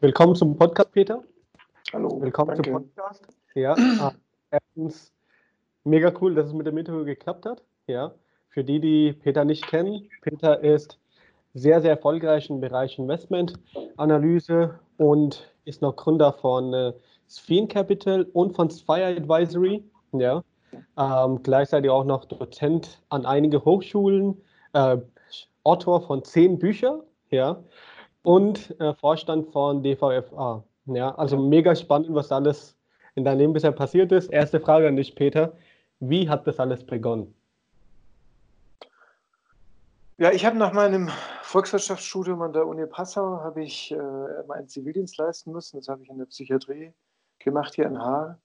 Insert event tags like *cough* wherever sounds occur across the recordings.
Willkommen zum Podcast, Peter. Hallo. Willkommen danke. zum Podcast. Ja, ah, erstens mega cool, dass es mit dem Interview geklappt hat. Ja, für die, die Peter nicht kennen, Peter ist sehr, sehr erfolgreich im Bereich Investmentanalyse und ist noch Gründer von äh, Sphen Capital und von Spire Advisory. Ja, ähm, gleichzeitig auch noch Dozent an einige Hochschulen, äh, Autor von zehn Büchern. Ja, und äh, Vorstand von DVFA. Ja, also mega spannend, was alles in deinem Leben bisher passiert ist. Erste Frage an dich, Peter. Wie hat das alles begonnen? Ja, ich habe nach meinem Volkswirtschaftsstudium an der Uni Passau habe ich äh, meinen Zivildienst leisten müssen. Das habe ich in der Psychiatrie gemacht hier in Haar.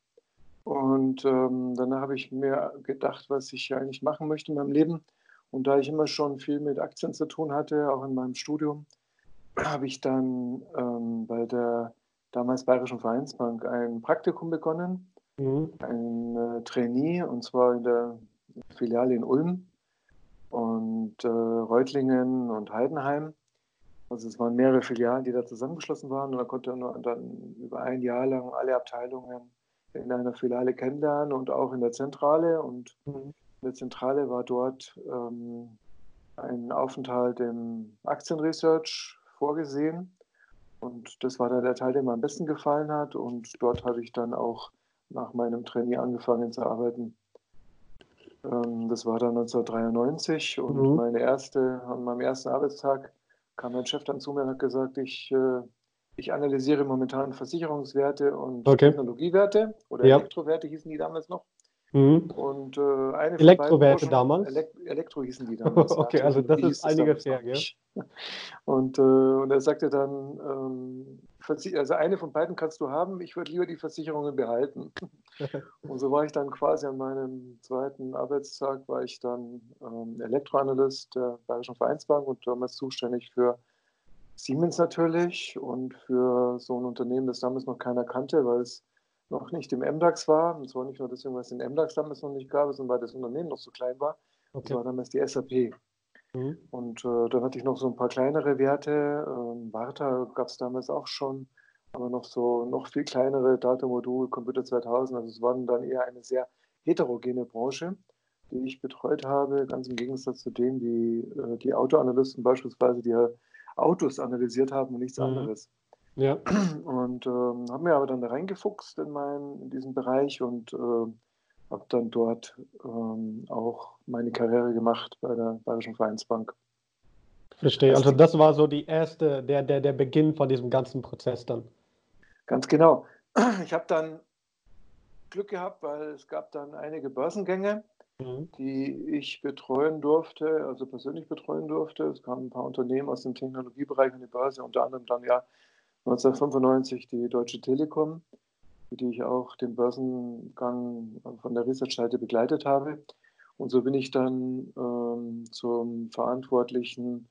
Und ähm, danach habe ich mir gedacht, was ich eigentlich machen möchte in meinem Leben. Und da ich immer schon viel mit Aktien zu tun hatte, auch in meinem Studium, habe ich dann ähm, bei der damals Bayerischen Vereinsbank ein Praktikum begonnen, mhm. ein äh, Trainee, und zwar in der Filiale in Ulm und äh, Reutlingen und Heidenheim. Also es waren mehrere Filialen, die da zusammengeschlossen waren und da konnte man dann über ein Jahr lang alle Abteilungen in einer Filiale kennenlernen und auch in der Zentrale. Und mhm. in der Zentrale war dort ähm, ein Aufenthalt im Aktienresearch vorgesehen. Und das war dann der Teil, der mir am besten gefallen hat. Und dort habe ich dann auch nach meinem Trainee angefangen zu arbeiten. Ähm, das war dann 1993 und mhm. meine erste, an meinem ersten Arbeitstag kam mein Chef dann zu mir und hat gesagt, ich, äh, ich analysiere momentan Versicherungswerte und okay. Technologiewerte oder ja. Elektrowerte hießen die damals noch. Mhm. Und äh, eine Elektrowerte damals? Elek Elektro hießen die *laughs* damals. okay, also das ist einiges her, ja. Und, äh, und er sagte dann, ähm, also eine von beiden kannst du haben, ich würde lieber die Versicherungen behalten. *laughs* und so war ich dann quasi an meinem zweiten Arbeitstag, war ich dann ähm, Elektroanalyst der Bayerischen Vereinsbank und damals zuständig für Siemens natürlich und für so ein Unternehmen, das damals noch keiner kannte, weil es noch nicht im MDAX war. Und zwar nicht nur deswegen, weil es den MDAX damals noch nicht gab, sondern weil das Unternehmen noch so klein war. Okay. Das war damals die SAP. Mhm. Und äh, dann hatte ich noch so ein paar kleinere Werte. Ähm, Warta gab es damals auch schon, aber noch so noch viel kleinere Datamodul, Computer 2000. Also es war dann eher eine sehr heterogene Branche, die ich betreut habe, ganz im Gegensatz zu denen, die äh, die Autoanalysten beispielsweise, die Autos analysiert haben und nichts mhm. anderes. Ja. *clears throat* Und ähm, habe mir aber dann reingefuchst in, mein, in diesen Bereich und äh, habe dann dort ähm, auch meine Karriere gemacht bei der Bayerischen Vereinsbank. Verstehe. Also das war so die erste, der, der, der Beginn von diesem ganzen Prozess dann. Ganz genau. *clears throat* Ich habe dann Glück gehabt, weil es gab dann einige Börsengänge, mhm. die ich betreuen durfte, also persönlich betreuen durfte. Es kamen ein paar Unternehmen aus dem Technologiebereich an die Börse, unter anderem dann ja 1995 die Deutsche Telekom, für die ich auch den Börsengang von der Research-Seite begleitet habe. Und so bin ich dann ähm, zum verantwortlichen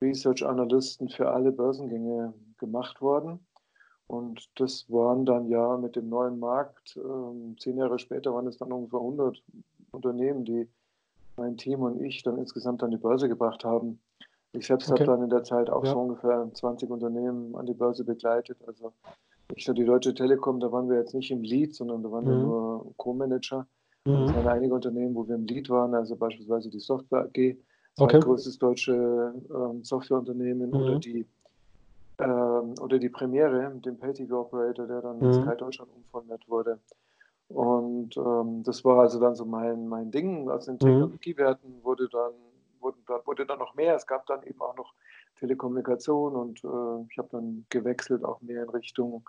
Research-Analysten für alle Börsengänge gemacht worden. Und das waren dann ja mit dem neuen Markt, ähm, zehn Jahre später waren es dann ungefähr 100 Unternehmen, die mein Team und ich dann insgesamt an die Börse gebracht haben. Ich selbst okay. habe dann in der Zeit auch ja. so ungefähr 20 Unternehmen an die Börse begleitet. Also ich die Deutsche Telekom, da waren wir jetzt nicht im Lead, sondern da waren mhm. wir nur Co-Manager. Mhm. Es waren einige Unternehmen, wo wir im Lead waren, also beispielsweise die Software AG, zweitgrößtes okay. deutsche ähm, Softwareunternehmen mhm. oder die ähm, oder die Premiere, den Pay-TV-Operator, der dann mhm. in Sky Deutschland umformiert wurde. Und ähm, das war also dann so mein, mein Ding. Aus den mhm. Technologiewerten wurde dann wurden, wurde dann noch mehr. Es gab dann eben auch noch Telekommunikation und äh, ich habe dann gewechselt auch mehr in Richtung,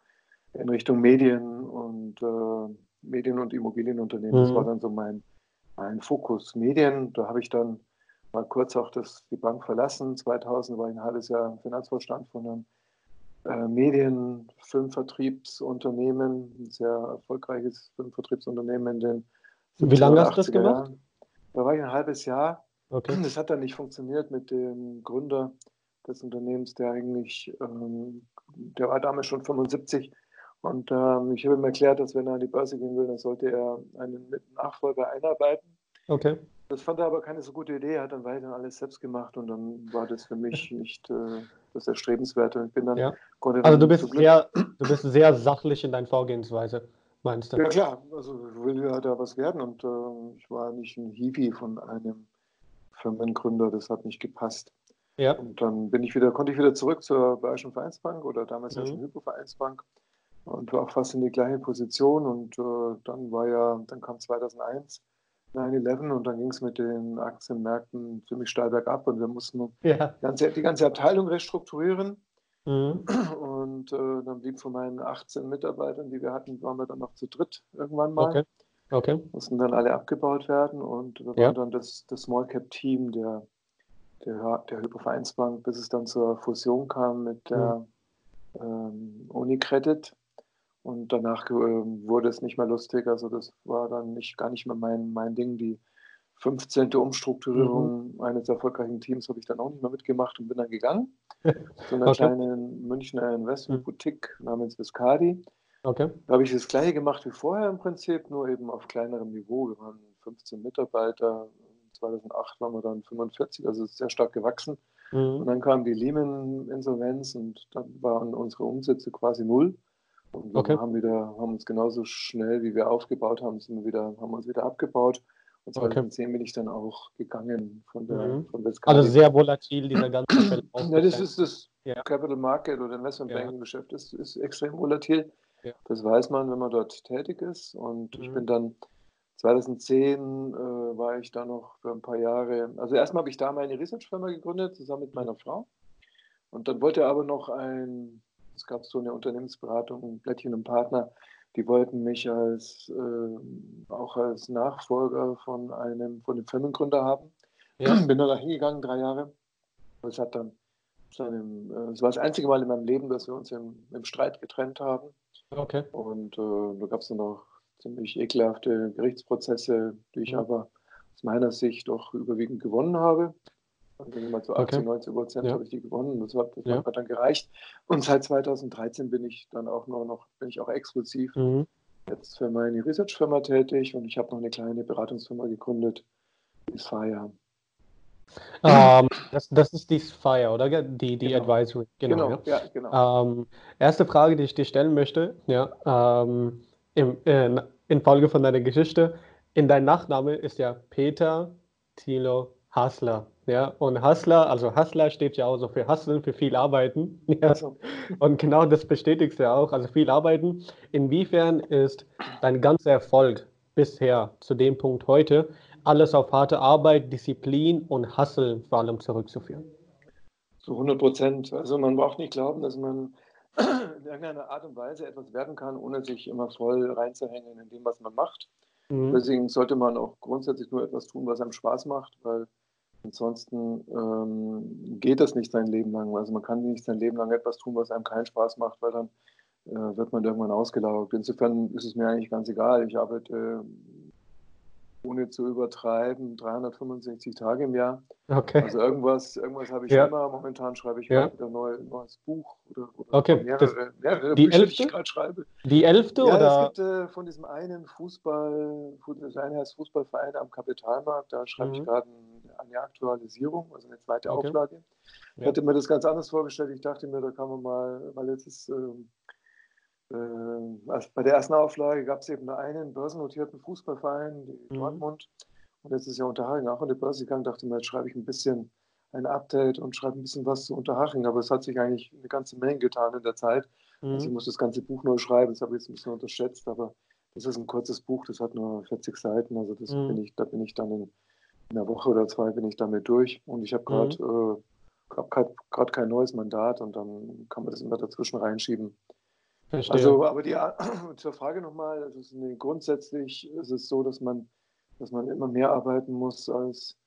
in Richtung Medien und äh, Medien- und Immobilienunternehmen. Mhm. Das war dann so mein, mein Fokus. Medien, da habe ich dann mal kurz auch das, die Bank verlassen. 2000 war ich ein halbes Jahr im Finanzvorstand von einem äh, Medien-, Filmvertriebsunternehmen, ein sehr erfolgreiches Filmvertriebsunternehmen in den Wie lange hast du das gemacht? Da war ich ein halbes Jahr Okay. Das hat dann nicht funktioniert mit dem Gründer des Unternehmens, der eigentlich, ähm, der war damals schon 75 und ähm, ich habe ihm erklärt, dass wenn er an die Börse gehen will, dann sollte er einen Nachfolger einarbeiten. Okay. Das fand er aber keine so gute Idee, er hat dann weiterhin alles selbst gemacht und dann war das für mich *laughs* nicht, äh, das ist erstrebenswert. Und ich bin dann, ja. Also du bist, sehr, du bist sehr sachlich in deiner Vorgehensweise, meinst du? Ja klar, also ich will ja da was werden und äh, ich war nicht ein Hiwi von einem Firmengründer, das hat nicht gepasst. Ja. Und dann bin ich wieder, konnte ich wieder zurück zur Bayerischen Vereinsbank oder damals mhm. ja schon Hypo-Vereinsbank und war auch fast in die gleiche Position. Und äh, dann war ja, dann kam 2001 9-11 und dann ging es mit den Aktienmärkten ziemlich steil bergab und wir mussten ja. die, ganze, die ganze Abteilung restrukturieren. Mhm. Und äh, dann blieb von meinen 18 Mitarbeitern, die wir hatten, waren wir dann noch zu dritt irgendwann mal. Okay. Okay. Mussten dann alle abgebaut werden und wir ja. waren dann das, das Small Cap Team der, der, der Hypovereinsbank, bis es dann zur Fusion kam mit der mhm. ähm, Unicredit. Und danach äh, wurde es nicht mehr lustig. Also das war dann nicht, gar nicht mehr mein, mein Ding. Die 15. Umstrukturierung mhm. eines erfolgreichen Teams habe ich dann auch nicht mehr mitgemacht und bin dann gegangen. *laughs* zu einer okay. kleinen Münchner Investmentboutique namens Viscardi. Okay. Da habe ich das gleiche gemacht wie vorher im Prinzip, nur eben auf kleinerem Niveau. Wir waren 15 Mitarbeiter. 2008 waren wir dann 45, also sehr stark gewachsen. Mhm. Und dann kam die Lehman-Insolvenz und dann waren unsere Umsätze quasi null. Und wir okay. haben, wieder, haben uns genauso schnell, wie wir aufgebaut haben, sind wir wieder, haben uns wieder abgebaut. Und 2010 okay. bin ich dann auch gegangen von der, mhm. von Also sehr volatil, dieser ganze Verlauf. ja, das ist das ja. Capital Market oder Investment Banking Geschäft, das ist extrem volatil. Ja. Das weiß man, wenn man dort tätig ist. Und mhm. ich bin dann 2010 äh, war ich da noch für ein paar Jahre. Also erstmal habe ich da meine Research-Firma gegründet, zusammen mit meiner Frau. Und dann wollte aber noch ein es gab so eine Unternehmensberatung, Blättchen und Partner, die wollten mich als äh, auch als Nachfolger von einem von dem Firmengründer haben. Ja. Bin dann da hingegangen, drei Jahre. Es hat dann seinem, äh, es war das einzige Mal in meinem Leben, dass wir uns im, im Streit getrennt haben. Okay. Und äh, da gab es dann noch ziemlich ekelhafte Gerichtsprozesse, die ich ja. aber aus meiner Sicht doch überwiegend gewonnen habe. Also mal zu 80, okay. 90 Prozent ja. habe ich die gewonnen. Das hat, das ja. hat dann gereicht. Und seit 2013 bin ich dann auch nur noch, bin ich auch exklusiv mhm. jetzt für meine Research-Firma tätig und ich habe noch eine kleine Beratungsfirma gegründet, die Fire. Um, ähm, das, das, ist die Fire, oder? Die, die genau. Advisory. Genau, genau ja. ja genau. Um, ähm, erste Frage, die ich dir stellen möchte, ja, um, ähm, im, äh, in Folge von deiner Geschichte. In deinem Nachname ist ja Peter Thilo Hassler. Ja, und Hustler, also Hustler steht ja auch so für Hustlen, für viel Arbeiten. *laughs* Ja. Und genau das bestätigst du ja auch, also viel Arbeiten. Inwiefern ist dein ganzer Erfolg bisher zu dem Punkt heute alles auf harte Arbeit, Disziplin und Hustle vor allem zurückzuführen? Zu 100 Prozent. Also man braucht nicht glauben, dass man *clears throat* in irgendeiner Art und Weise etwas werden kann, ohne sich immer voll reinzuhängen in dem, was man macht. Mhm. Deswegen sollte man auch grundsätzlich nur etwas tun, was einem Spaß macht, weil Ansonsten ähm, geht das nicht sein Leben lang. Also man kann nicht sein Leben lang etwas tun, was einem keinen Spaß macht, weil dann äh, wird man irgendwann ausgelaugt. Insofern ist es mir eigentlich ganz egal. Ich arbeite ohne zu übertreiben, 365 Tage im Jahr. Okay. Also irgendwas, irgendwas habe ich ja. immer. Momentan schreibe ich ja. wieder ein neu, neues Buch oder, oder okay. mehrere, mehrere die Bücher, elfte? die ich gerade schreibe. Die elfte ja, oder? Es gibt äh, von diesem einen Fußball, das eine heißt Fußballverein am Kapitalmarkt, da schreibe mhm. ich gerade eine Aktualisierung, also eine zweite okay. Auflage. Ich ja. hatte mir das ganz anders vorgestellt. Ich dachte mir, da kann man mal, weil jetzt ist ähm, bei der ersten Auflage gab es eben einen börsennotierten Fußballverein, die mhm. Dortmund. Und jetzt ist ja Unterhaching auch an der Börse gegangen. Dachte mir, jetzt schreibe ich ein bisschen ein Update und schreibe ein bisschen was zu Unterhaching. Aber es hat sich eigentlich eine ganze Menge getan in der Zeit. Mhm. Also ich muss das ganze Buch neu schreiben. Das habe ich jetzt ein bisschen unterschätzt. Aber das ist ein kurzes Buch. Das hat nur 40 Seiten. Also das mhm. bin ich, da bin ich dann in, in, einer Woche oder zwei bin ich damit durch. Und ich habe gerade mhm. äh, gerade kein neues Mandat und dann kann man das immer dazwischen reinschieben. Verstehe. Also, aber die, *clears throat* zur Frage nochmal, also grundsätzlich ist es so, dass man, dass man immer mehr arbeiten muss, als,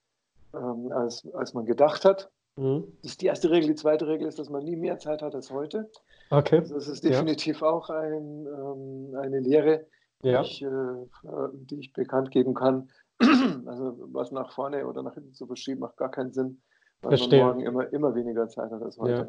ähm, als, als man gedacht hat. Mhm. Das ist die erste Regel. Die zweite Regel ist, dass man nie mehr Zeit hat als heute. Okay. Also das ist definitiv ja. auch ein, ähm, eine Lehre, ja. die, ich, äh, die ich bekannt geben kann. *clears throat* also was nach vorne oder nach hinten zu verschieben, macht gar keinen Sinn, weil Verstehe. man morgen immer, immer weniger Zeit hat als heute. Ja.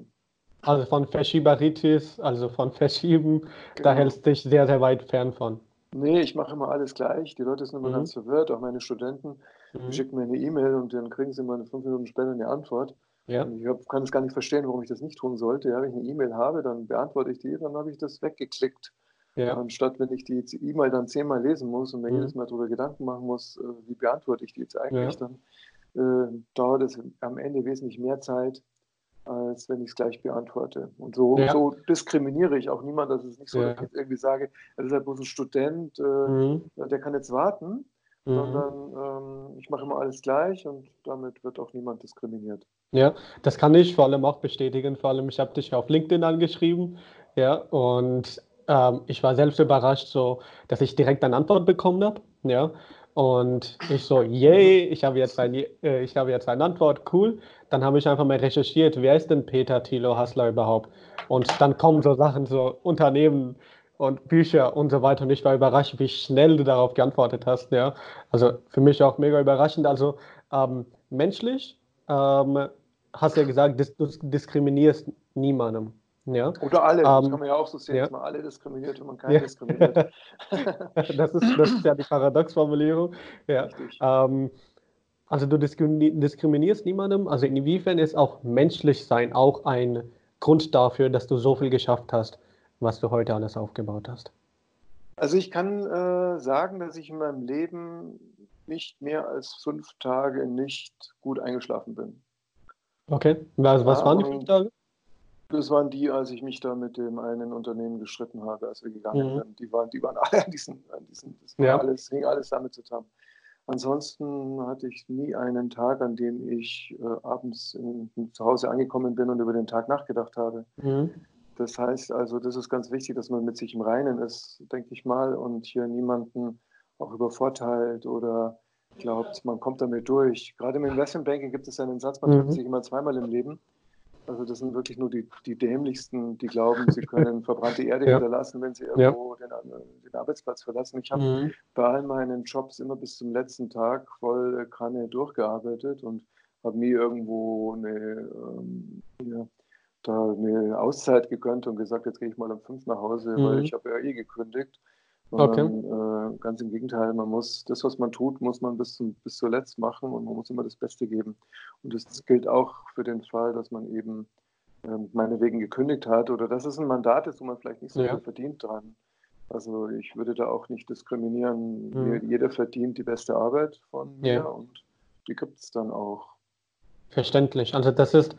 Also von Verschieberitis, also von Verschieben, genau. da hältst du dich sehr, sehr weit fern von. Nee, ich mache immer alles gleich. Die Leute sind immer mhm. ganz verwirrt, auch meine Studenten. Mhm. Die schicken mir eine E-Mail und dann kriegen sie immer fünf Minuten später eine Antwort. Ja. Ich hab, kann es gar nicht verstehen, warum ich das nicht tun sollte. Ja, wenn ich eine E-Mail habe, dann beantworte ich die, dann habe ich das weggeklickt. Ja. Anstatt wenn ich die E-Mail dann zehnmal lesen muss und mir mhm. jedes Mal darüber Gedanken machen muss, äh, wie beantworte ich die jetzt eigentlich, ja. dann äh, dauert es am Ende wesentlich mehr Zeit, als wenn ich es gleich beantworte. Und so, ja. so diskriminiere ich auch niemanden, dass es nicht so, dass ich jetzt irgendwie sage, er ist halt bloß ein Student, äh, mhm. der kann jetzt warten, mhm. sondern ähm, ich mache immer alles gleich und damit wird auch niemand diskriminiert. Ja, das kann ich vor allem auch bestätigen. Vor allem, ich habe dich auf LinkedIn angeschrieben, ja, und ähm, ich war selbst überrascht, so, dass ich direkt eine Antwort bekommen habe. Ja. Und ich so, yay, ich habe jetzt, ein, äh, ich habe jetzt eine Antwort, cool. Dann habe ich einfach mal recherchiert, wer ist denn Peter Thilo Hassler überhaupt? Und dann kommen so Sachen, so Unternehmen und Bücher und so weiter. Und ich war überrascht, wie schnell du darauf geantwortet hast. Ja. Also für mich auch mega überraschend. Also ähm, menschlich ähm, hast du ja gesagt, du diskriminierst niemandem. Ja. Oder alle, das ähm, kann man ja auch so sehen, ja. dass man alle diskriminiert, wenn man keinen ja. diskriminiert. *laughs* das, ist, das ist ja die Paradoxformulierung. Ja. Ähm, also du diskriminierst niemandem, also inwiefern ist auch menschlich sein auch ein Grund dafür, dass du so viel geschafft hast, was du heute alles aufgebaut hast? Also ich kann äh, sagen, dass ich in meinem Leben nicht mehr als fünf Tage nicht gut eingeschlafen bin. Okay, was, was waren die fünf Tage? Das waren die, als ich mich da mit dem einen Unternehmen gestritten habe, als wir gegangen mhm. sind. Die waren, die waren alle an diesen, an diesen das ja. alles, hing alles damit zusammen. Ansonsten hatte ich nie einen Tag, an dem ich äh, abends in, in, zu Hause angekommen bin und über den Tag nachgedacht habe. Mhm. Das heißt also, das ist ganz wichtig, dass man mit sich im Reinen ist, denke ich mal, und hier niemanden auch übervorteilt oder glaubt, man kommt damit durch. Gerade im Investmentbanking gibt es einen Satz, man mhm. trifft sich immer zweimal im Leben. Also das sind wirklich nur die, die dämlichsten, die glauben, sie können *laughs* verbrannte Erde ja. hinterlassen, wenn sie irgendwo ja. den, den, Arbeitsplatz verlassen. Ich habe mhm. bei all meinen Jobs immer bis zum letzten Tag voll Kanne durchgearbeitet und habe nie irgendwo eine, ähm, ja, da eine Auszeit gegönnt und gesagt, jetzt gehe ich mal um fünf nach Hause, mhm. weil ich habe ja eh gekündigt. Sondern, okay. äh, ganz im Gegenteil, man muss das, was man tut, muss man bis, zum, bis zuletzt machen und man muss immer das Beste geben. Und das gilt auch für den Fall, dass man eben ähm, meinetwegen gekündigt hat oder dass es ein Mandat ist, wo man vielleicht nicht so ja. viel verdient dran. Also ich würde da auch nicht diskriminieren. Mhm. Jeder verdient die beste Arbeit von mir ja. und die gibt es dann auch. Verständlich. Also das ist,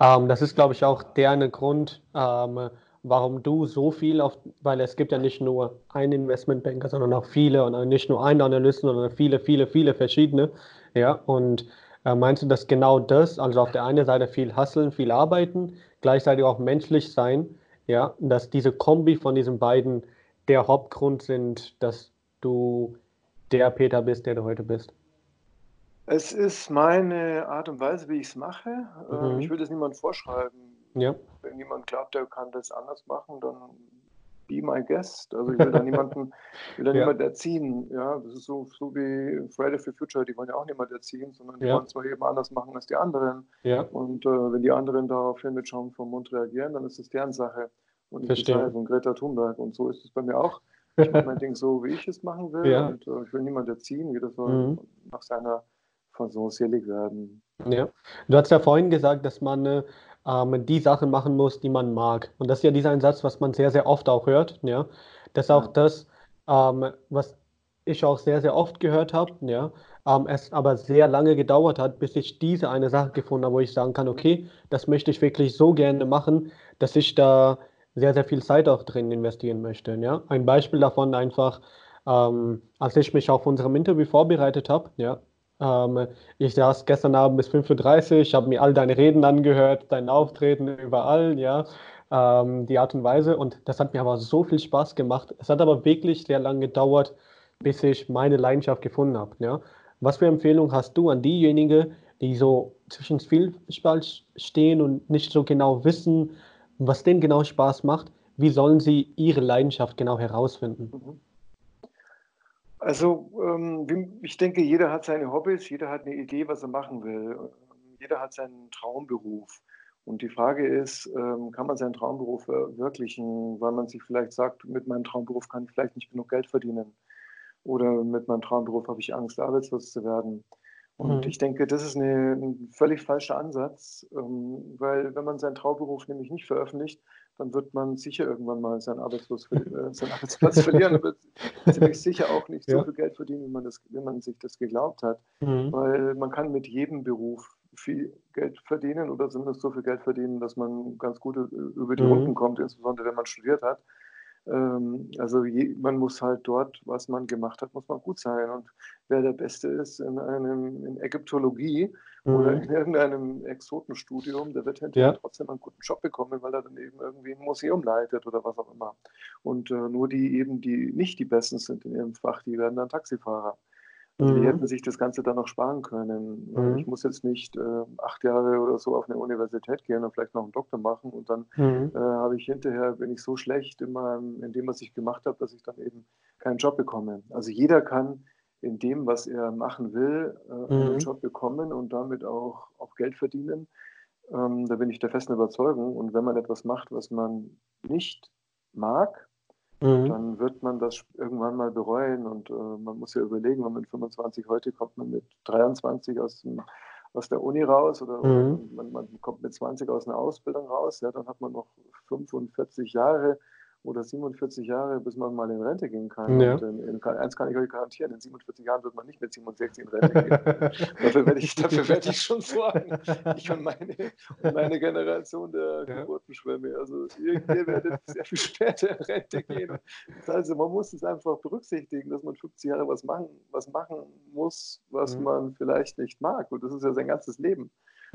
ähm, das ist, glaube ich, auch der eine Grund, ähm, warum du so viel auf, weil es gibt ja nicht nur einen Investmentbanker, sondern auch viele und nicht nur einen Analysten, sondern viele, viele, viele verschiedene. Ja, und äh, meinst du, dass genau das, also auf der einen Seite viel hasseln, viel arbeiten, gleichzeitig auch menschlich sein, ja, dass diese Kombi von diesen beiden der Hauptgrund sind, dass du der Peter bist, der du heute bist? Es ist meine Art und Weise, wie ich es mache. Ähm, mhm. Ich würde es niemandem vorschreiben. Ja. Wenn jemand glaubt, der kann das anders machen, dann be my guest. Also ich will da *laughs* niemanden, will da ja. niemand erziehen. Ja, das ist so, so wie Friday for Future, die wollen ja auch niemand erziehen, sondern die ja. wollen zwar eben anders machen als die anderen. Ja. Und äh, wenn die anderen daraufhin mit Schaum vom Mund reagieren, dann ist das deren Sache. Und nicht die von Greta Thunberg. Und so ist es bei mir auch. *laughs* Ich mache mein Ding so, wie ich es machen will. Ja. Und äh, ich will niemand erziehen. Jeder soll mhm. nach seiner Fassung selig werden. Ja. Du hast ja vorhin gesagt, dass man äh, ähm, die Sachen machen muss, die man mag. Und das ist ja dieser Satz, was man sehr, sehr oft auch hört. Ja? Das ist auch das, ähm, was ich auch sehr, sehr oft gehört habe. Ja? Ähm, es aber sehr lange gedauert hat, bis ich diese eine Sache gefunden habe, wo ich sagen kann, okay, das möchte ich wirklich so gerne machen, dass ich da sehr, sehr viel Zeit auch drin investieren möchte. Ja? Ein Beispiel davon einfach, ähm, als ich mich auf unserem Interview vorbereitet habe, ja, ähm, ich saß gestern Abend bis 5.30 Uhr, habe mir all deine Reden angehört, dein Auftreten überall, ja, ähm, die Art und Weise. Und das hat mir aber so viel Spaß gemacht. Es hat aber wirklich sehr lange gedauert, bis ich meine Leidenschaft gefunden habe. Ja. Was für Empfehlungen hast du an diejenigen, die so zwischen Vielspalt stehen und nicht so genau wissen, was denen genau Spaß macht? Wie sollen sie ihre Leidenschaft genau herausfinden? Mhm. Also ähm, ich denke, jeder hat seine Hobbys, jeder hat eine Idee, was er machen will. Jeder hat seinen Traumberuf. Und die Frage ist, ähm, kann man seinen Traumberuf verwirklichen, weil man sich vielleicht sagt, mit meinem Traumberuf kann ich vielleicht nicht genug Geld verdienen. Oder mit meinem Traumberuf habe ich Angst, arbeitslos zu werden. Und mhm. ich denke, das ist eine, ein völlig falscher Ansatz, ähm, weil wenn man seinen Traumberuf nämlich nicht veröffentlicht, dann wird man sicher irgendwann mal seinen, Arbeitslos, äh, seinen Arbeitsplatz *laughs* verlieren und wird ziemlich sicher auch nicht ja. so viel Geld verdienen, wie man, das, wie man sich das geglaubt hat. Mhm. Weil man kann mit jedem Beruf viel Geld verdienen oder zumindest so viel Geld verdienen, dass man ganz gut über die mhm. Runden kommt, insbesondere wenn man studiert hat. Ähm, also je, man muss halt dort, was man gemacht hat, muss man gut sein. Und wer der Beste ist in einem in Ägyptologie mhm. oder in irgendeinem Exotenstudium, der wird hinterher ja. trotzdem einen guten Job bekommen, weil er dann eben irgendwie ein Museum leitet oder was auch immer. Und äh, nur die eben, die nicht die Besten sind in ihrem Fach, die werden dann Taxifahrer. Also mhm. die hätten sich das Ganze dann noch sparen können. Mhm. Ich muss jetzt nicht äh, acht Jahre oder so auf eine Universität gehen und vielleicht noch einen Doktor machen und dann mhm. äh, habe ich hinterher, bin ich so schlecht in, meinem, in dem, was ich gemacht habe, dass ich dann eben keinen Job bekomme. Also jeder kann in dem, was er machen will, äh, einen mhm. Job bekommen und damit auch, auch Geld verdienen. Ähm, da bin ich der festen Überzeugung. Und wenn man etwas macht, was man nicht mag, mhm. dann wird man das irgendwann mal bereuen. Und äh, man muss ja überlegen, wenn man mit 25 heute kommt, man mit 23 aus, dem, aus der Uni raus oder, mhm. man, man, kommt mit 20 aus einer Ausbildung raus, ja, dann hat man noch 45 Jahre oder 47 Jahre, bis man mal in Rente gehen kann. Ja. In, in, eins kann ich euch garantieren, in 47 Jahren wird man nicht mit 67 in Rente gehen. *laughs* dafür, werde ich, dafür werde ich schon sorgen. Ich und meine, und meine Generation der ja. Geburtenschwämme. Also ihr, ihr, werdet sehr viel später in Rente gehen. Also man muss es einfach berücksichtigen, dass man 50 Jahre was machen, was machen muss, was mhm. man vielleicht nicht mag. Und das ist ja sein ganzes Leben.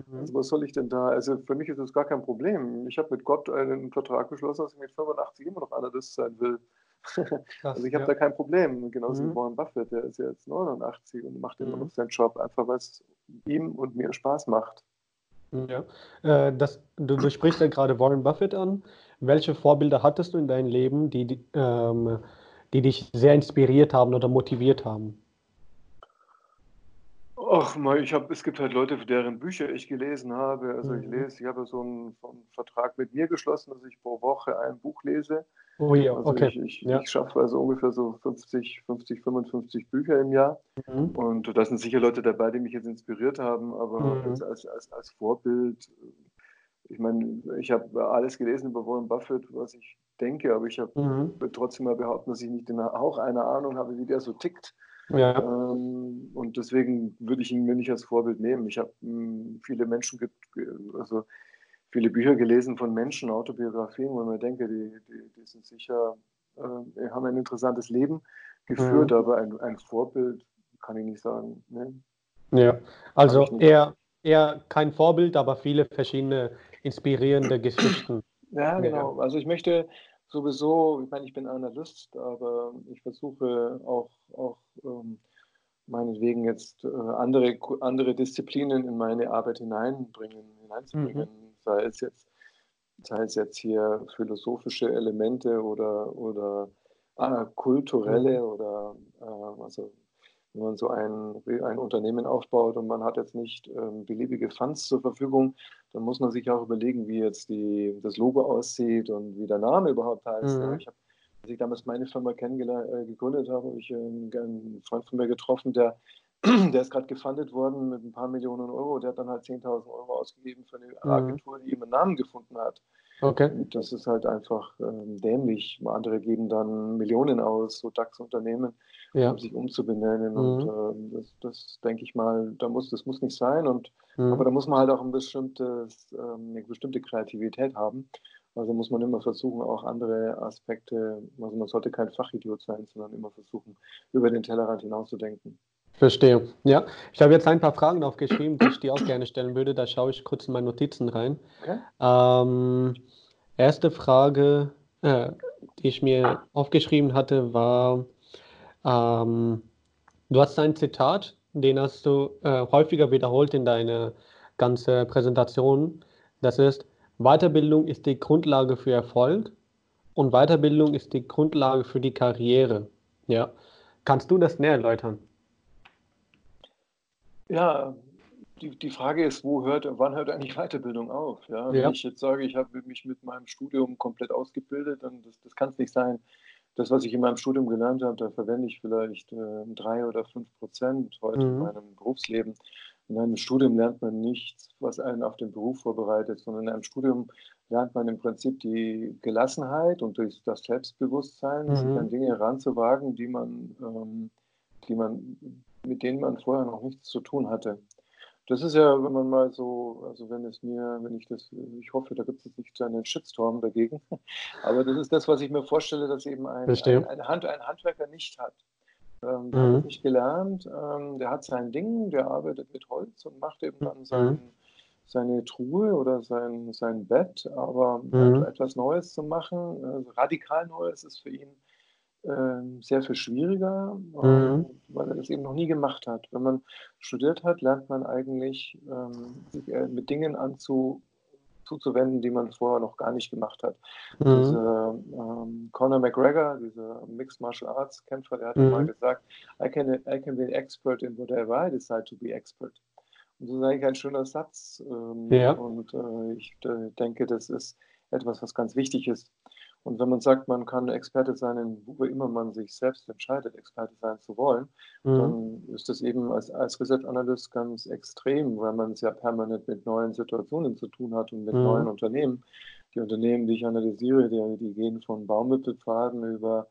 Mhm. Also was soll ich denn da? Also für mich ist das gar kein Problem. Ich habe mit Gott einen Vertrag geschlossen, dass ich mit 85 immer noch Analyst sein will. *laughs* Also ich habe ja. da kein Problem. Genauso mhm. wie Warren Buffett, der ist jetzt 89 und macht immer mhm. noch seinen Job, einfach weil es ihm und mir Spaß macht. Ja, äh, das, du, du sprichst ja gerade Warren Buffett an. Welche Vorbilder hattest du in deinem Leben, die, die, ähm, die dich sehr inspiriert haben oder motiviert haben? Ach, mal, ich habe, es gibt halt Leute, deren Bücher ich gelesen habe. Also ich mhm. lese, ich habe so einen, einen, Vertrag mit mir geschlossen, dass ich pro Woche ein Buch lese. Oh ja, also okay. Ich, ich, ja. ich schaffe also ungefähr so 50, 50, 55 Bücher im Jahr. Mhm. Und da sind sicher Leute dabei, die mich jetzt inspiriert haben, aber mhm. als, als, als Vorbild, ich meine, ich habe alles gelesen über Warren Buffett, was ich denke, aber ich habe mhm. trotzdem mal behaupten, dass ich nicht auch eine Ahnung habe, wie der so tickt. Ja. Ähm, und deswegen würde ich ihn mir nicht als Vorbild nehmen. Ich habe hm, viele Menschen, also viele Bücher gelesen von Menschen, Autobiografien, wo ich mir denke, die, die, die sind sicher, äh, haben ein interessantes Leben geführt, mhm. aber ein, ein, Vorbild kann ich nicht sagen. Ne? Ja, also eher, eher kein Vorbild, aber viele verschiedene inspirierende Geschichten. Ja, genau. Also ich möchte sowieso, ich meine, ich bin Analyst, aber ich versuche auch, auch ähm, meinetwegen jetzt äh, andere, andere Disziplinen in meine Arbeit hineinbringen, hineinzubringen, mhm. sei es jetzt sei es jetzt hier philosophische Elemente oder, oder äh, kulturelle mhm. oder äh, also wenn man so ein, ein Unternehmen aufbaut und man hat jetzt nicht ähm, beliebige Funds zur Verfügung, dann muss man sich auch überlegen, wie jetzt die, das Logo aussieht und wie der Name überhaupt heißt. Mhm. Ich habe, als ich damals meine Firma äh, gegründet habe, habe ich einen, einen Freund von mir getroffen, der, *clears throat* der ist gerade gefundet worden mit ein paar Millionen Euro. Der hat dann halt 10.000 Euro ausgegeben für eine mhm. Agentur, die ihm einen Namen gefunden hat. Okay. Und das ist halt einfach ähm, dämlich. Andere geben dann Millionen aus, so DAX-Unternehmen, ja. um sich umzubenennen. Mhm. Und ähm, das, das denke ich mal, da muss, das muss nicht sein. Und, mhm. Aber da muss man halt auch ein bestimmtes, ähm, eine bestimmte Kreativität haben. Also muss man immer versuchen, auch andere Aspekte, also man sollte kein Fachidiot sein, sondern immer versuchen, über den Tellerrand hinauszudenken. Verstehe. Ja, ich habe jetzt ein paar Fragen aufgeschrieben, die ich dir auch gerne stellen würde. Da schaue ich kurz in meine Notizen rein. Okay. Ähm, erste Frage, äh, die ich mir aufgeschrieben hatte, war, ähm, du hast ein Zitat, den hast du äh, häufiger wiederholt in deiner ganzen Präsentation. Das ist, Weiterbildung ist die Grundlage für Erfolg und Weiterbildung ist die Grundlage für die Karriere. Ja. Kannst du das näher erläutern? Ja, die, die Frage ist, wo hört, wann hört eigentlich Weiterbildung auf? Ja, wenn ich jetzt sage, ich habe mich mit meinem Studium komplett ausgebildet, dann das, das kann es nicht sein. Das, was ich in meinem Studium gelernt habe, da verwende ich vielleicht äh, drei oder fünf Prozent heute mhm. in meinem Berufsleben. In einem Studium lernt man nichts, was einen auf den Beruf vorbereitet, sondern in einem Studium lernt man im Prinzip die Gelassenheit und durch das Selbstbewusstsein, mhm. sich an Dinge heranzuwagen, die man, ähm, die man, mit denen man vorher noch nichts zu tun hatte. Das ist ja, wenn man mal so, also wenn es mir, wenn ich das, ich hoffe, da gibt es jetzt nicht so einen Shitstorm dagegen, *laughs* aber das ist das, was ich mir vorstelle, dass eben ein, ein, ein, Hand, ein Handwerker nicht hat. Ähm, der mhm. hat nicht gelernt, ähm, der hat sein Ding, der arbeitet mit Holz und macht eben dann sein, mhm. seine Truhe oder sein, sein Bett, aber mhm. etwas Neues zu machen, also radikal Neues ist für ihn ähm, sehr viel schwieriger, mhm. weil er das eben noch nie gemacht hat. Wenn man studiert hat, lernt man eigentlich, ähm, sich äh, mit Dingen anzu, zuzuwenden, die man vorher noch gar nicht gemacht hat. Mhm. Diese, ähm, Conor McGregor, dieser Mixed Martial Arts Kämpfer, der hat mhm. mal gesagt, I can, I can be an expert in whatever I decide to be expert. Und das ist eigentlich ein schöner Satz. Ähm, ja. Und äh, ich äh, denke, das ist etwas, was ganz wichtig ist. Und wenn man sagt, man kann Experte sein, wo immer man sich selbst entscheidet, Experte sein zu wollen, mhm. dann ist das eben als, als Research Analyst ganz extrem, weil man es ja permanent mit neuen Situationen zu tun hat und mit mhm. neuen Unternehmen. Die Unternehmen, die ich analysiere, die, die gehen von Baumwipfelpfaden über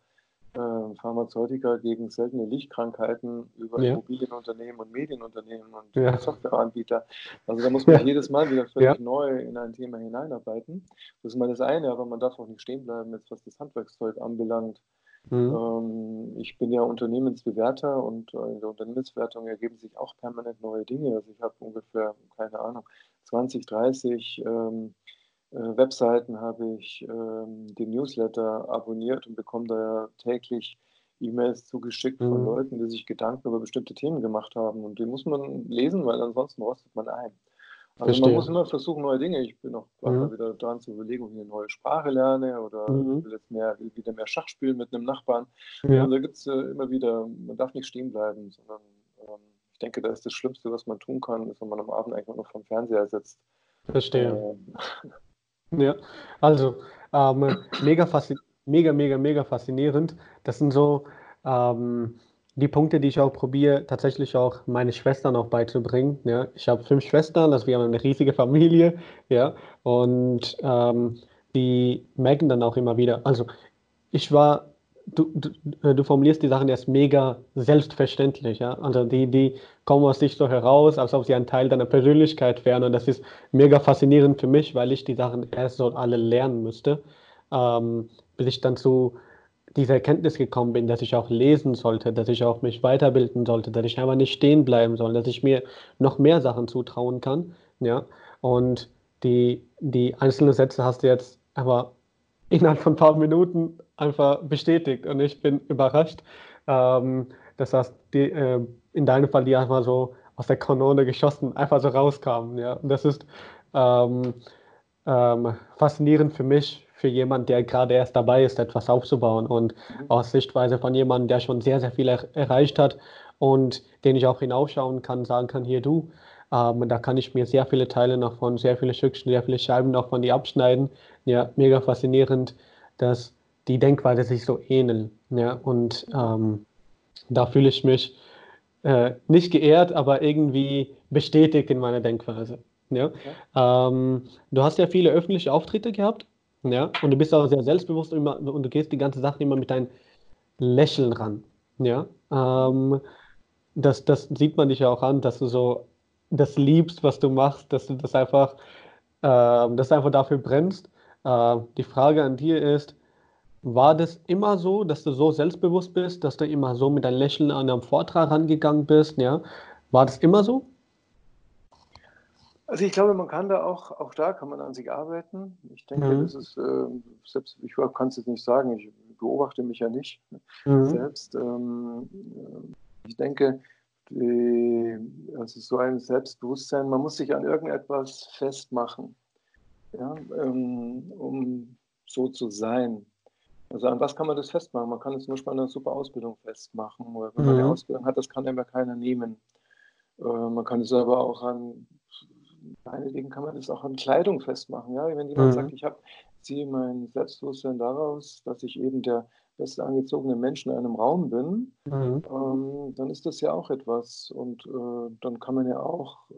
Pharmazeutika gegen seltene Lichtkrankheiten über ja. Immobilienunternehmen und Medienunternehmen und ja. Softwareanbieter. Also da muss man ja. jedes Mal wieder völlig neu in ein Thema hineinarbeiten. Das ist mal das eine, aber man darf auch nicht stehen bleiben, jetzt was das Handwerkszeug anbelangt. Mhm. Ähm, ich bin ja Unternehmensbewerter und äh, in der Unternehmensbewertung ergeben sich auch permanent neue Dinge. Also ich habe ungefähr, keine Ahnung, 20, 30 ähm, äh, Webseiten habe ich ähm, den Newsletter abonniert und bekomme da ja täglich E-Mails zugeschickt mhm. von Leuten, die sich Gedanken über bestimmte Themen gemacht haben. Und die muss man lesen, weil ansonsten rostet man ein. Also Verstehe. man muss immer versuchen, neue Dinge. Ich bin auch mhm. wieder dran zu überlegen, ob ich eine neue Sprache lerne oder mhm. will jetzt mehr, will wieder mehr Schach spielen mit einem Nachbarn. Ja. Also da gibt es äh, immer wieder, man darf nicht stehen bleiben, sondern ähm, ich denke, da ist das Schlimmste, was man tun kann, ist, wenn man am Abend eigentlich nur noch vom Fernseher sitzt. Verstehe. Äh, *laughs* ja, also ähm, mega, mega, mega, mega faszinierend. Das sind so ähm, die Punkte, die ich auch probiere, tatsächlich auch meine Schwestern auch beizubringen. Ja. Ich habe fünf Schwestern, also wir haben eine riesige Familie, ja, und ähm, die merken dann auch immer wieder. Also ich war du, du, äh, du, formulierst die Sachen erst mega selbstverständlich, ja. Also die, die kommen aus sich so heraus, als ob sie ein Teil deiner Persönlichkeit wären. Und das ist mega faszinierend für mich, weil ich die Sachen erst so alle lernen müsste, ähm, bis ich dann zu dieser Erkenntnis gekommen bin, dass ich auch lesen sollte, dass ich auch mich weiterbilden sollte, dass ich einfach nicht stehen bleiben soll, dass ich mir noch mehr Sachen zutrauen kann, ja. Und die, die einzelnen Sätze hast du jetzt aber innerhalb von ein paar Minuten einfach bestätigt und ich bin überrascht. Ähm, das heißt, die, äh, in deinem Fall, die einfach so aus der Kanone geschossen, einfach so rauskamen. Ja? Und das ist ähm, ähm, faszinierend für mich, für jemanden, der gerade erst dabei ist, etwas aufzubauen und mhm. aus Sichtweise von jemandem, der schon sehr, sehr viel er erreicht hat und den ich auch hinaufschauen kann, sagen kann, hier du, ähm, da kann ich mir sehr viele Teile noch von, sehr viele Stückchen, sehr viele Scheiben noch von dir abschneiden. Ja, mega faszinierend, dass die Denkweise sich so ähneln. Ja, und ähm, da fühle ich mich äh, nicht geehrt, aber irgendwie bestätigt in meiner Denkweise. Ja? ja. Ähm, du hast ja viele öffentliche Auftritte gehabt, ja, und du bist auch sehr selbstbewusst immer, und du gehst die ganze Sache immer mit deinem Lächeln ran. Ja, ähm, das, das sieht man dich ja auch an, dass du so das liebst, was du machst, dass du das einfach, äh, dass du einfach dafür brennst. Äh, die Frage an dir ist, war das immer so, dass du so selbstbewusst bist, dass du immer so mit einem Lächeln an einem Vortrag rangegangen bist? Ja? War das immer so? Also ich glaube, man kann da auch, auch da kann man an sich arbeiten. Ich denke, mhm. das ist, äh, selbst ich kann es jetzt nicht sagen, ich beobachte mich ja nicht mhm. selbst. Ähm, äh, ich denke, die, also so ein Selbstbewusstsein, man muss sich an irgendetwas festmachen, ja, ähm, um so zu sein. Also an was kann man das festmachen? Man kann es zum Beispiel an einer super Ausbildung festmachen. Oder wenn mhm. man eine Ausbildung hat, das kann immer keiner nehmen. Äh, man kann es aber auch an, meinetwegen kann man das auch an Kleidung festmachen. Ja? Wenn jemand mhm. sagt, ich habe ziehe mein Selbstbewusstsein daraus, dass ich eben der beste angezogene Mensch in einem Raum bin, mhm. ähm, dann ist das ja auch etwas. Und äh, dann kann man ja auch äh,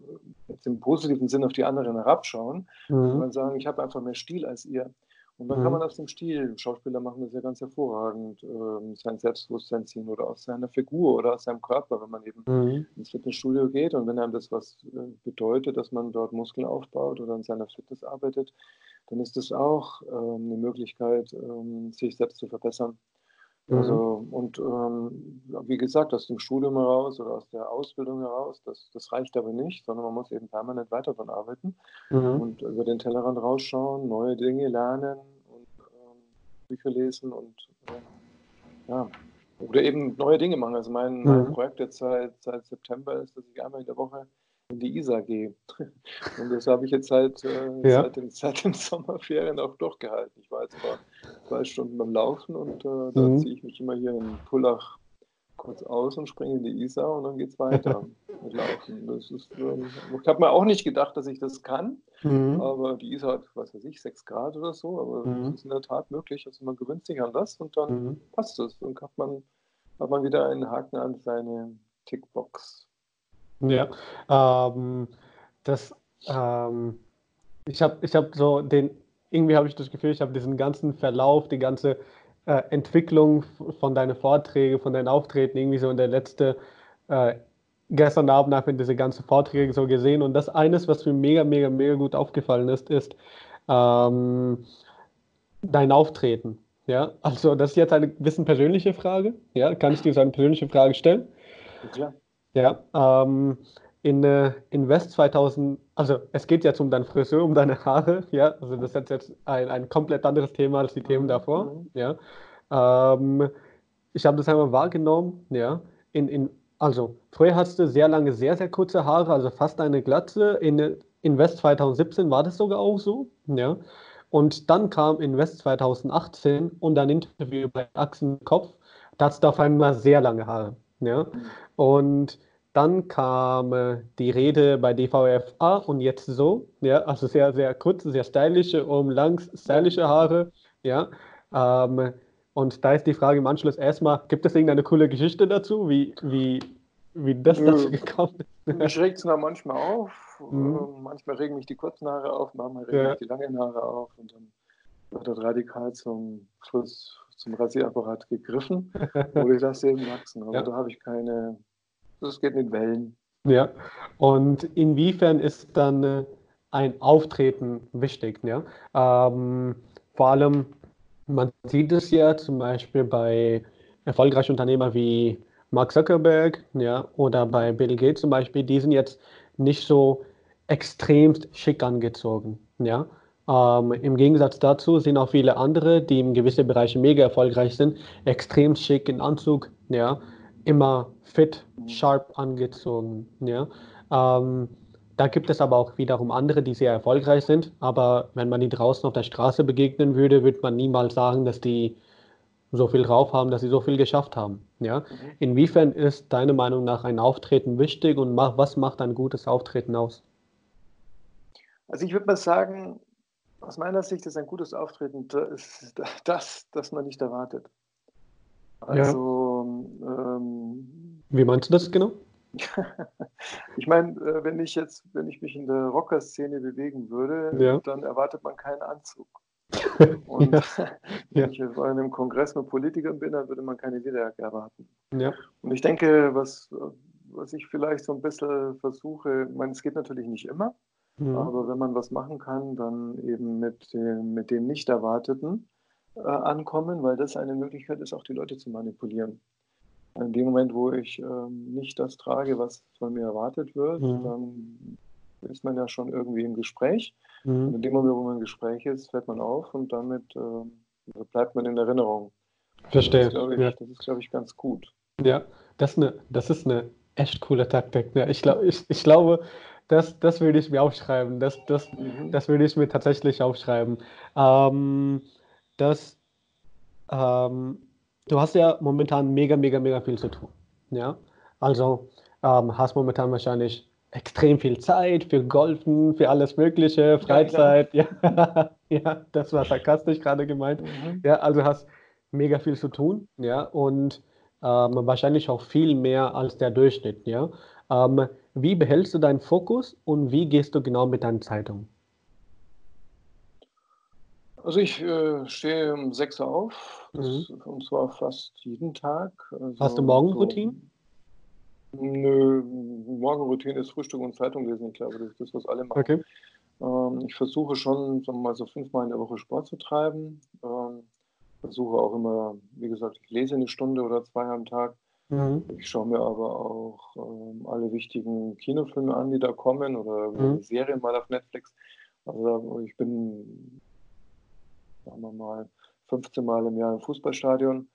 jetzt im positiven Sinn auf die anderen herabschauen mhm. und sagen, ich habe einfach mehr Stil als ihr. Und dann mhm. kann man aus dem Stil, Schauspieler machen das ja ganz hervorragend, äh, sein Selbstbewusstsein ziehen oder aus seiner Figur oder aus seinem Körper, wenn man eben mhm. ins Fitnessstudio geht und wenn einem das was äh, bedeutet, dass man dort Muskeln aufbaut oder an seiner Fitness arbeitet, dann ist das auch ähm, eine Möglichkeit, ähm, sich selbst zu verbessern. Mhm. Also, und ähm, wie gesagt, aus dem Studium heraus oder aus der Ausbildung heraus, das, das reicht aber nicht, sondern man muss eben permanent weiter daran arbeiten mhm. und über den Tellerrand rausschauen, neue Dinge lernen und ähm, Bücher lesen und äh, ja, oder eben neue Dinge machen. Also mein, mein mhm. Projekt jetzt seit, seit September ist, dass ich einmal in der Woche in die Isar gehe. *laughs* Und das habe ich jetzt seit, äh, ja. seit, den, seit den Sommerferien auch durchgehalten. Ich war jetzt vor zwei Stunden beim Laufen und äh, da mhm. ziehe ich mich immer hier in Pullach kurz aus und springe in die Isar und dann geht es weiter *laughs* mit Laufen. Das ist, ähm, ich habe mir auch nicht gedacht, dass ich das kann, mhm. aber die Isar hat, was weiß ich, 6 Grad oder so, aber mhm. das ist in der Tat möglich. Also man gewöhnt sich an das und dann mhm. passt es. Dann hat man, hat man wieder einen Haken an seine Tickbox. Ja, ähm, das, ähm, ich habe ich hab so den, irgendwie habe ich das Gefühl, ich habe diesen ganzen Verlauf, die ganze äh, Entwicklung von deinen Vorträgen, von deinen Auftreten, irgendwie so in der letzte, äh, gestern Abend habe ich diese ganzen Vorträge so gesehen und das eines, was mir mega, mega, mega gut aufgefallen ist, ist ähm, dein Auftreten. Ja, also das ist jetzt eine bisschen persönliche Frage. Ja, kann ich dir so eine persönliche Frage stellen? Ja. Ja, ähm, in, äh, in West 2000, also es geht jetzt um dein Friseur, um deine Haare, ja, also das ist jetzt ein, ein komplett anderes Thema als die Themen davor, mhm. ja. Ähm, ich habe das einmal wahrgenommen, ja, in, in, also früher hattest du sehr lange, sehr, sehr kurze Haare, also fast eine Glatze, in, in West 2017 war das sogar auch so, ja. Und dann kam in West 2018 und ein Interview bei Axel Kopf, da hast du auf einmal sehr lange Haare, ja. Mhm. Und dann kam äh, die Rede bei DVFA und jetzt so, ja, also sehr, sehr kurz, sehr stylische, um lang stylische Haare, ja. Ähm, und da ist die Frage im Anschluss erstmal, gibt es irgendeine coole Geschichte dazu, wie, wie, wie das dazu gekommen ist? Mich regt es manchmal auf, mhm. Ähm, manchmal regen mich die kurzen Haare auf, manchmal regen ja. mich die langen Haare auf und dann wird das radikal zum Schluss zum Rasierapparat gegriffen, wo ich das eben wachsen. Aber *laughs* ja. da habe ich keine, das geht mit Wellen. Ja, und inwiefern ist dann äh, ein Auftreten wichtig? Ja? Ähm, vor allem, man sieht es ja zum Beispiel bei erfolgreichen Unternehmern wie Mark Zuckerberg ja, oder bei Bill Gates zum Beispiel, die sind jetzt nicht so extremst schick angezogen. Ja? Ähm, Im Gegensatz dazu sind auch viele andere, die in gewissen Bereichen mega erfolgreich sind, extrem schick in Anzug, ja, immer fit, sharp angezogen. Ja. Ähm, da gibt es aber auch wiederum andere, die sehr erfolgreich sind. Aber wenn man die draußen auf der Straße begegnen würde, würde man niemals sagen, dass die so viel drauf haben, dass sie so viel geschafft haben. Ja? Mhm. Inwiefern ist deiner Meinung nach ein Auftreten wichtig und was macht ein gutes Auftreten aus? Also ich würde mal sagen, aus meiner Sicht ist ein gutes Auftreten das, *laughs* das, das man nicht erwartet. Also, ja. ähm, wie meinst du das genau? *laughs* ich meine, äh, wenn ich jetzt, wenn ich mich in der Rocker-Szene bewegen würde, ja. dann erwartet man keinen Anzug. *laughs* Und *laughs* ja. wenn ich bei einem Kongress mit Politikern bin, dann würde man keine Lederjacke erwarten. Ja. Und ich denke, was, was ich vielleicht so ein bisschen versuche, ich meine, es geht natürlich nicht immer, mhm. aber wenn man was machen kann, dann eben mit dem, mit dem Nicht-Erwarteten äh, ankommen, weil das eine Möglichkeit ist, auch die Leute zu manipulieren. In dem Moment, wo ich ähm, nicht das trage, was von mir erwartet wird, mhm. dann ist man ja schon irgendwie im Gespräch. Mhm. In dem Moment, wo man im Gespräch ist, fällt man auf und damit äh, bleibt man in Erinnerung. Verstehe. Das ist, glaube ich, ja. das ist, glaube ich, ganz gut. Ja, das ist eine, das ist eine echt coole Taktik. Ja, ich, glaub, ich, ich glaube, das, das würde ich mir aufschreiben. Das, das, mhm. das würde ich mir tatsächlich aufschreiben. Ähm, dass ähm, du hast ja momentan mega, mega, mega viel zu tun. Ja, also ähm, hast momentan wahrscheinlich extrem viel Zeit für Golfen, für alles Mögliche, Freizeit. Ja, *laughs* ja. ja das war sarkastisch gerade gemeint. Mhm. Ja, also hast mega viel zu tun, ja, und ähm, wahrscheinlich auch viel mehr als der Durchschnitt, ja. Ähm, wie behältst du deinen Fokus und wie gehst du genau mit deinen Zeitungen? Also ich äh, stehe um 6 Uhr auf, mhm. und zwar fast jeden Tag. Also Hast du Morgenroutine? So, nö, Morgenroutine ist Frühstück und Zeitung lesen. Ich glaube, das ist das, was alle machen. Okay. Ähm, ich versuche schon, sagen wir mal, so fünfmal in der Woche Sport zu treiben. Ähm, versuche auch immer, wie gesagt, ich lese eine Stunde oder zwei am Tag. Mhm. Ich schaue mir aber auch ähm, alle wichtigen Kinofilme an, die da kommen oder mhm. Serien mal auf Netflix. Also ich bin, sagen wir mal, 15 Mal im Jahr im Fußballstadion.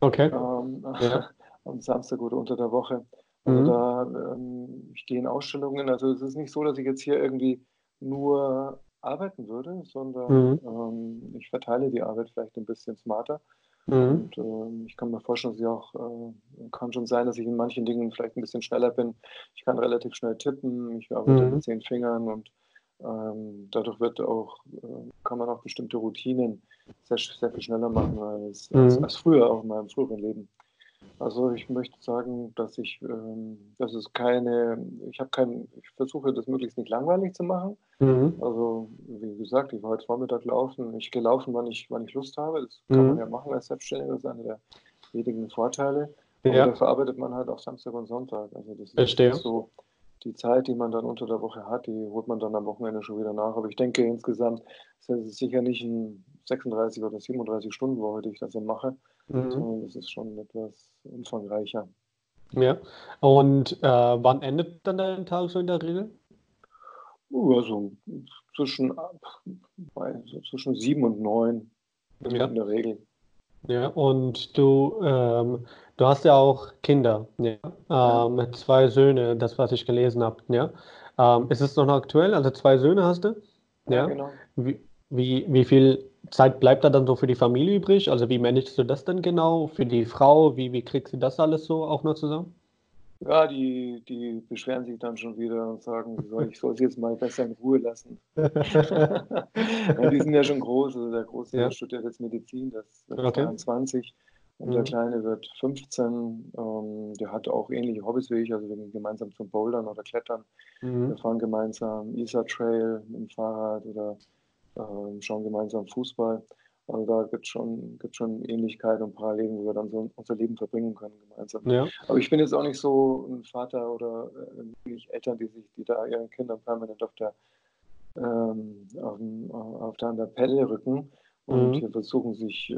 Okay. Ähm, ja. *laughs* Am Samstag oder unter der Woche. Also mhm. da, ähm, ich gehe in Ausstellungen. Also es ist nicht so, dass ich jetzt hier irgendwie nur arbeiten würde, sondern mhm. ähm, ich verteile die Arbeit vielleicht ein bisschen smarter. Mhm. Und äh, ich kann mir vorstellen, dass ich auch, äh, kann schon sein, dass ich in manchen Dingen vielleicht ein bisschen schneller bin. Ich kann relativ schnell tippen, ich arbeite mhm. mit zehn Fingern und ähm, dadurch wird auch, äh, kann man auch bestimmte Routinen sehr, sehr viel schneller machen als, mhm. als früher, auch in meinem früheren Leben. Also ich möchte sagen, dass ich, ähm, das ist keine, ich habe kein, ich versuche das möglichst nicht langweilig zu machen. Mhm. Also wie gesagt, ich war heute Vormittag laufen, ich gehe laufen, wann ich, wann ich Lust habe. Das kann mhm. man ja machen als Selbstständiger, das ist einer der wenigen Vorteile. Und ja. da verarbeitet man halt auch Samstag und Sonntag. Also das Verstehe. ist so die Zeit, die man dann unter der Woche hat, die holt man dann am Wochenende schon wieder nach. Aber ich denke insgesamt ist es sicher nicht ein 36 oder 37 Stunden Woche, die ich das so mache, mhm. sondern es ist schon etwas umfangreicher. Ja. Und äh, wann endet dann dein Tag so in der Regel? Also zwischen, also zwischen sieben und neun ja. in der Regel. Ja, und du, ähm, du hast ja auch Kinder, ja? Ähm, ja. zwei Söhne, das, was ich gelesen habe. Ja? Ähm, ist es noch aktuell? Also zwei Söhne hast du? Ja, ja genau. Wie, wie, wie viel Zeit bleibt da dann so für die Familie übrig? Also wie managst du das denn genau? Für die Frau, wie, wie kriegst du das alles so auch noch zusammen? Ja, die, die beschweren sich dann schon wieder und sagen, ich soll sie jetzt mal besser in Ruhe lassen. *laughs* die sind ja schon groß, also der Große ja. studiert jetzt Medizin, das wird okay. 22 und mhm. der Kleine wird 15. Ähm, der hat auch ähnliche Hobbys wie ich, also wir gehen gemeinsam zum Bouldern oder Klettern. Mhm. Wir fahren gemeinsam Isar Trail mit dem Fahrrad oder äh, schauen gemeinsam Fußball. Also da gibt es schon, gibt's schon Ähnlichkeiten und Parallelen, wo wir dann so unser Leben verbringen können gemeinsam. Ja. Aber ich bin jetzt auch nicht so ein Vater oder äh, Eltern, die sich, die da ihren Kindern permanent auf der ähm, auf, auf der, an der Pelle rücken und mhm. versuchen sich äh,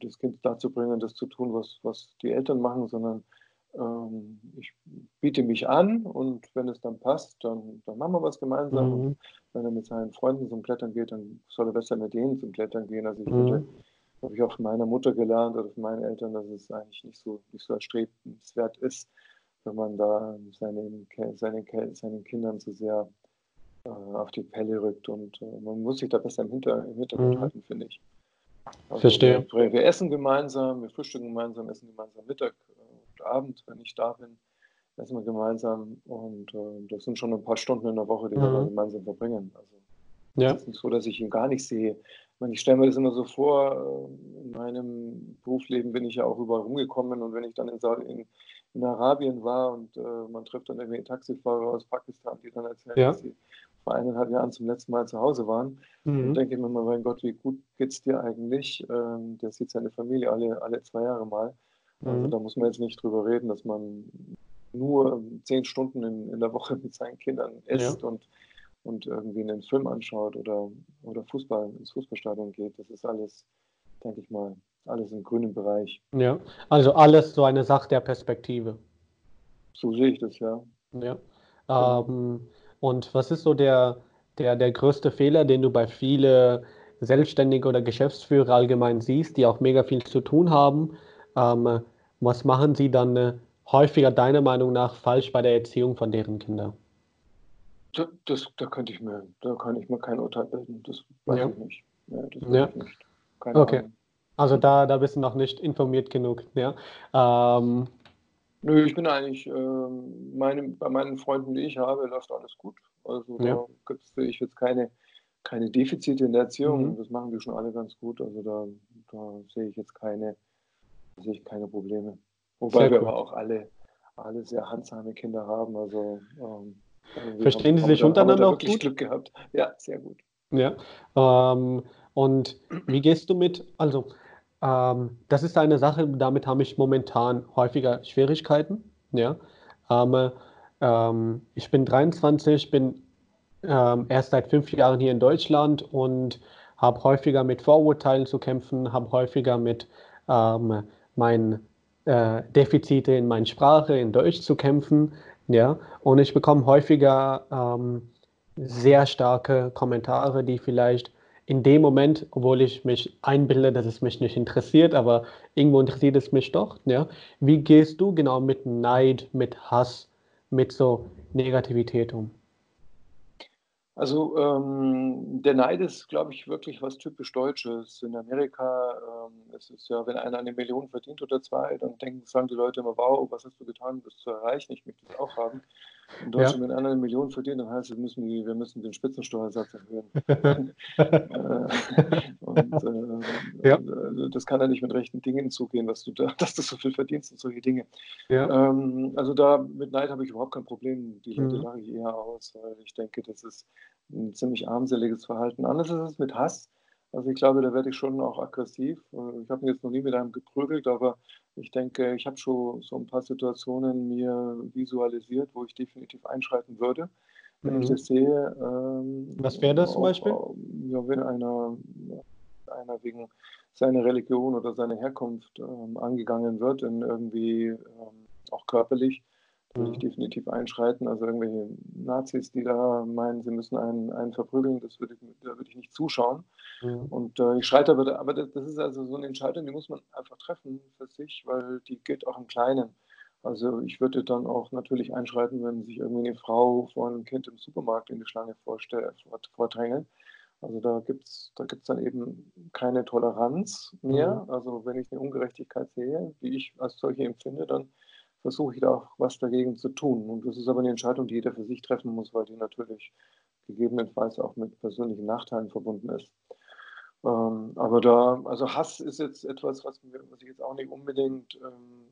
das Kind dazu bringen, das zu tun, was, was die Eltern machen, sondern ähm, ich biete mich an und wenn es dann passt, dann, dann machen wir was gemeinsam. Mhm. Und wenn er mit seinen Freunden zum Klettern geht, dann soll er besser mit denen zum Klettern gehen. Also ich mhm. würde, habe ich auch von meiner Mutter gelernt oder von meinen Eltern, dass es eigentlich nicht so, nicht so erstrebenswert ist, wenn man da seinen, seinen, seinen Kindern zu sehr äh, auf die Pelle rückt. Und äh, man muss sich da besser im, Hinter, im Hintergrund mhm. halten, finde ich. Also Verstehe. Wir, wir, essen gemeinsam, wir frühstücken gemeinsam, essen gemeinsam Mittag und Abend, wenn ich da bin, wir gemeinsam. Und äh, das sind schon ein paar Stunden in der Woche, die mhm. wir gemeinsam verbringen. Also ja. es ist nicht so, dass ich ihn gar nicht sehe. Ich, meine, ich stelle mir das immer so vor, äh, in meinem Berufsleben bin ich ja auch überall rumgekommen und wenn ich dann in, in, in Arabien war und äh, man trifft dann irgendwie Taxifahrer aus Pakistan, die dann erzählen, ja. dass sie vor eineinhalb Jahren zum letzten Mal zu Hause waren. Mhm. Und denke ich mir mal, mein Gott, wie gut geht es dir eigentlich? Ähm, der sieht seine Familie alle, alle zwei Jahre mal. Also mhm. da muss man jetzt nicht drüber reden, dass man nur zehn Stunden in, in der Woche *laughs* mit seinen Kindern isst ja. und, und irgendwie einen Film anschaut oder, oder Fußball ins Fußballstadion geht. Das ist alles, denke ich mal, alles im grünen Bereich. Ja, also alles so eine Sache der Perspektive. So sehe ich das, ja. Ja. Ähm, und was ist so der, der, der größte Fehler, den du bei vielen Selbstständigen oder Geschäftsführer allgemein siehst, die auch mega viel zu tun haben? Ähm, was machen sie dann äh, häufiger deiner Meinung nach falsch bei der Erziehung von deren Kindern? Das, das, da könnte ich mir, da kann ich mir kein Urteil bilden. Das weiß ja. ich nicht. Ja, das ja. Ich nicht. Keine okay. Ahnung. Also da, da bist du noch nicht informiert genug. Ja. Ähm, Nö, ich bin eigentlich, ähm, meine, bei meinen Freunden, die ich habe, läuft alles gut. Also Ja. da gibt es ich jetzt keine, keine Defizite in der Erziehung. Mhm. Das machen die schon alle ganz gut. Also da, da sehe ich jetzt keine, sehe ich keine Probleme. Wobei Sehr wir aber auch alle, alle sehr handsame Kinder haben. Also ähm, Verstehen Sie sich untereinander auch gut? Glück gehabt. Ja, sehr gut. Ja. Ähm, und wie gehst du mit, also ähm, das ist eine Sache, damit habe ich momentan häufiger Schwierigkeiten. Ja. Ähm, ähm, ich bin 23, bin ähm, erst seit fünf Jahren hier in Deutschland und habe häufiger mit Vorurteilen zu kämpfen, habe häufiger mit ähm, meinen äh, Defizite in meiner Sprache, in Deutsch zu kämpfen. Ja. Und ich bekomme häufiger ähm, sehr starke Kommentare, die vielleicht in dem Moment, obwohl ich mich einbilde, dass es mich nicht interessiert, aber irgendwo interessiert es mich doch. Ja? Wie gehst du genau mit Neid, mit Hass, mit so Negativität um? Also ähm, der Neid ist, glaube ich, wirklich was typisch Deutsches. In Amerika ähm, ist es ja, wenn einer eine Million verdient oder zwei, dann denken, sagen die Leute immer, wow, was hast du getan, um das zu erreichen? Ich möchte das auch haben. In Deutschland, wenn einer eine Million verdient, dann heißt es, wir müssen, die, wir müssen den Spitzensteuersatz erhöhen. *laughs* Äh, und äh, Ja. äh, das kann ja nicht mit rechten Dingen zugehen, dass du, da, *laughs* dass du so viel verdienst und solche Dinge. Ja, Ähm, also da mit Neid habe ich überhaupt kein Problem. Die Leute Mhm. lache ich eher aus, weil ich denke, das ist ein ziemlich armseliges Verhalten. Anders ist es mit Hass. Also ich glaube, da werde ich schon auch aggressiv. Äh, Ich habe mich jetzt noch nie mit einem geprügelt, aber ich denke, ich habe schon so ein paar Situationen mir visualisiert, wo ich definitiv einschreiten würde, wenn ich Mhm. das sehe. Ähm, Was wäre das zum Beispiel? Ja, wenn einer, einer wegen seiner Religion oder seiner Herkunft ähm, angegangen wird, in irgendwie ähm, auch körperlich, würde ich Mhm. definitiv einschreiten. Also irgendwelche Nazis, die da meinen, sie müssen einen, einen verprügeln, das würde ich, da würde ich nicht zuschauen. Mhm. Und äh, ich schreite aber, aber das, das ist also so eine Entscheidung, die muss man einfach treffen für sich, weil die geht auch im Kleinen. Also ich würde dann auch natürlich einschreiten, wenn sich irgendwie eine Frau vor einem Kind im Supermarkt in die Schlange vordrängelt. Also da gibt es da gibt's dann eben keine Toleranz mehr. Also wenn ich eine Ungerechtigkeit sehe, die ich als solche empfinde, dann versuche ich da auch was dagegen zu tun. Und das ist aber eine Entscheidung, die jeder für sich treffen muss, weil die natürlich gegebenenfalls auch mit persönlichen Nachteilen verbunden ist. Ähm, aber da, also Hass ist jetzt etwas, was, mir, was ich jetzt auch nicht unbedingt ähm,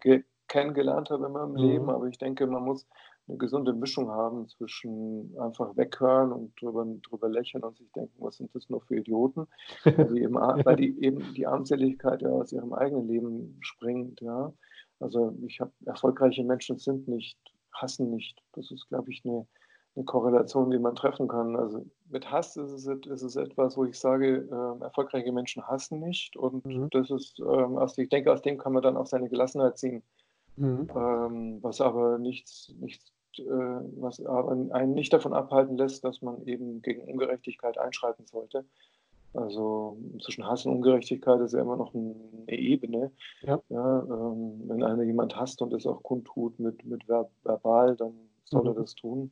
ge kennengelernt habe in meinem Mhm. Leben, aber ich denke, man muss eine gesunde Mischung haben zwischen einfach weghören und drüber, drüber lächeln und sich denken, was sind das nur für Idioten, *laughs* weil die eben, weil die eben die Armseligkeit ja aus ihrem eigenen Leben springt, ja. Also ich habe erfolgreiche Menschen sind nicht, hassen nicht. Das ist, glaube ich, eine, eine Korrelation, die man treffen kann. Also mit Hass ist es, ist es etwas, wo ich sage, äh, erfolgreiche Menschen hassen nicht. Und Mhm. das ist, ähm, aus, ich denke, aus dem kann man dann auch seine Gelassenheit ziehen. Mhm. Ähm, was aber nichts, nichts äh, was aber einen nicht davon abhalten lässt, dass man eben gegen Ungerechtigkeit einschreiten sollte. Also zwischen Hass und Ungerechtigkeit ist ja immer noch ein, eine Ebene. Ja. Ja, ähm, wenn einer jemand hasst und es auch kundtut mit, mit ver verbal, dann soll Mhm. er das tun.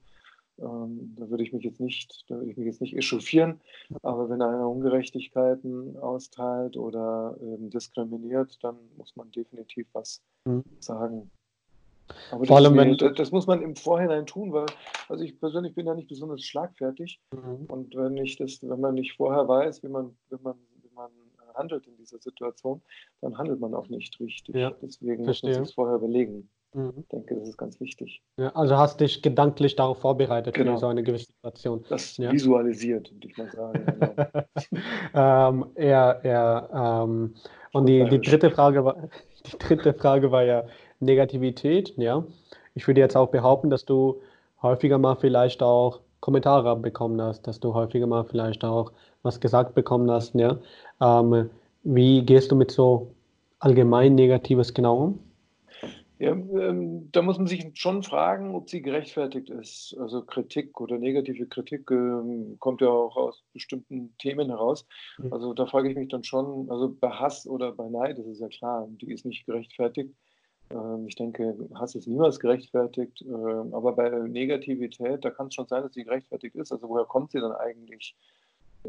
Ähm, da würde ich mich jetzt nicht, da würde ich mich jetzt nicht echauffieren. Aber wenn einer Ungerechtigkeiten austeilt oder ähm, diskriminiert, dann muss man definitiv was Mhm. sagen. Aber Vor allem, wenn- das, das muss man im Vorhinein tun, weil also ich persönlich bin da nicht besonders schlagfertig. Mhm. Und wenn ich das, wenn man nicht vorher weiß, wie man, wie man, wie man äh, handelt in dieser Situation, dann handelt man auch nicht richtig. Ja, Deswegen muss man verstehe. sich vorher überlegen. Mhm. Ich denke, das ist ganz wichtig. Ja, also hast dich gedanklich darauf vorbereitet Genau. für so eine gewisse Situation. Das Ja. visualisiert, würde ich mal sagen. Genau. *laughs* ähm, ja, ja, ähm, und die, die dritte Frage war, *laughs* die dritte Frage war ja Negativität, ja. Ich würde jetzt auch behaupten, dass du häufiger mal vielleicht auch Kommentare bekommen hast, dass du häufiger mal vielleicht auch was gesagt bekommen hast, ja. Ähm, wie gehst du mit so allgemein Negatives genau um? Ja, ähm, da muss man sich schon fragen, ob sie gerechtfertigt ist. Also Kritik oder negative Kritik ähm, kommt ja auch aus bestimmten Themen heraus. Mhm. Also da frage ich mich dann schon, also bei Hass oder bei Neid, das ist ja klar, die ist nicht gerechtfertigt. Ähm, ich denke, Hass ist niemals gerechtfertigt. Ähm, aber bei Negativität, da kann es schon sein, dass sie gerechtfertigt ist. Also woher kommt sie dann eigentlich?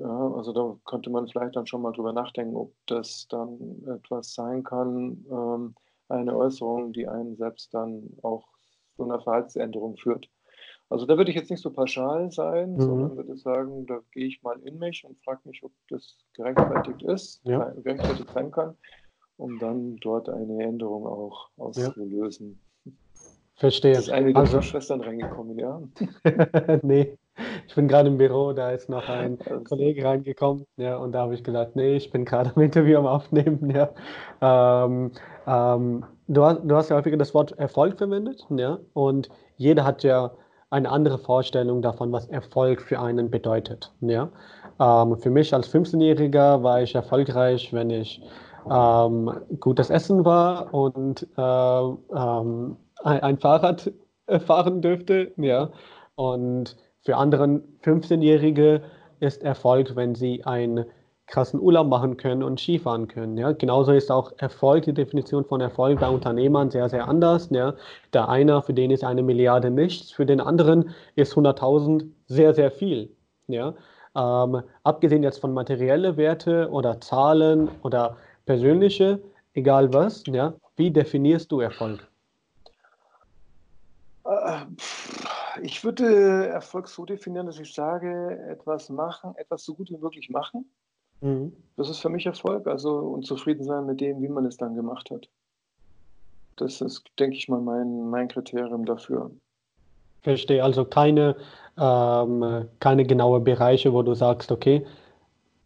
Also da könnte man vielleicht dann schon mal drüber nachdenken, ob das dann etwas sein kann, ähm, eine Äußerung, die einen selbst dann auch zu einer Verhaltensänderung führt. Also da würde ich jetzt nicht so pauschal sein, mhm. sondern würde sagen, da gehe ich mal in mich und frage mich, ob das gerechtfertigt ist, ja. gerechtfertigt sein kann, um dann dort eine Änderung auch auszulösen. Ja. Verstehe. Ist eine also, Schwestern reingekommen, ja? *laughs* nee, ich bin gerade im Büro, da ist noch ein *laughs* also. Kollege reingekommen, ja, und da habe ich gesagt, nee, ich bin gerade im Interview am Aufnehmen, ja. Ähm, ähm, du, hast, du hast ja häufiger das Wort Erfolg verwendet, ja, und jeder hat ja eine andere Vorstellung davon, was Erfolg für einen bedeutet, ja. Ähm, für mich als 15-Jähriger war ich erfolgreich, wenn ich ähm, gutes Essen war und äh, ähm, ein, ein Fahrrad äh, fahren dürfte, ja. Und für andere 15-Jährige ist Erfolg, wenn sie einen krassen Urlaub machen können und Skifahren können. Ja? Genauso ist auch Erfolg, die Definition von Erfolg bei Unternehmern sehr, sehr anders. Ja? Der eine, für den ist eine Milliarde nichts, für den anderen ist 100.000 sehr, sehr viel. Ja? Ähm, abgesehen jetzt von materiellen Werte oder Zahlen oder persönliche, egal was, ja? wie definierst du Erfolg? Äh, ich würde Erfolg so definieren, dass ich sage, etwas machen, etwas so gut wie möglich machen. Mhm. Das ist für mich Erfolg, also und zufrieden sein mit dem, wie man es dann gemacht hat. Das ist, denke ich mal, mein, mein Kriterium dafür. Verstehe, also keine, ähm, keine genaue Bereiche, wo du sagst, okay,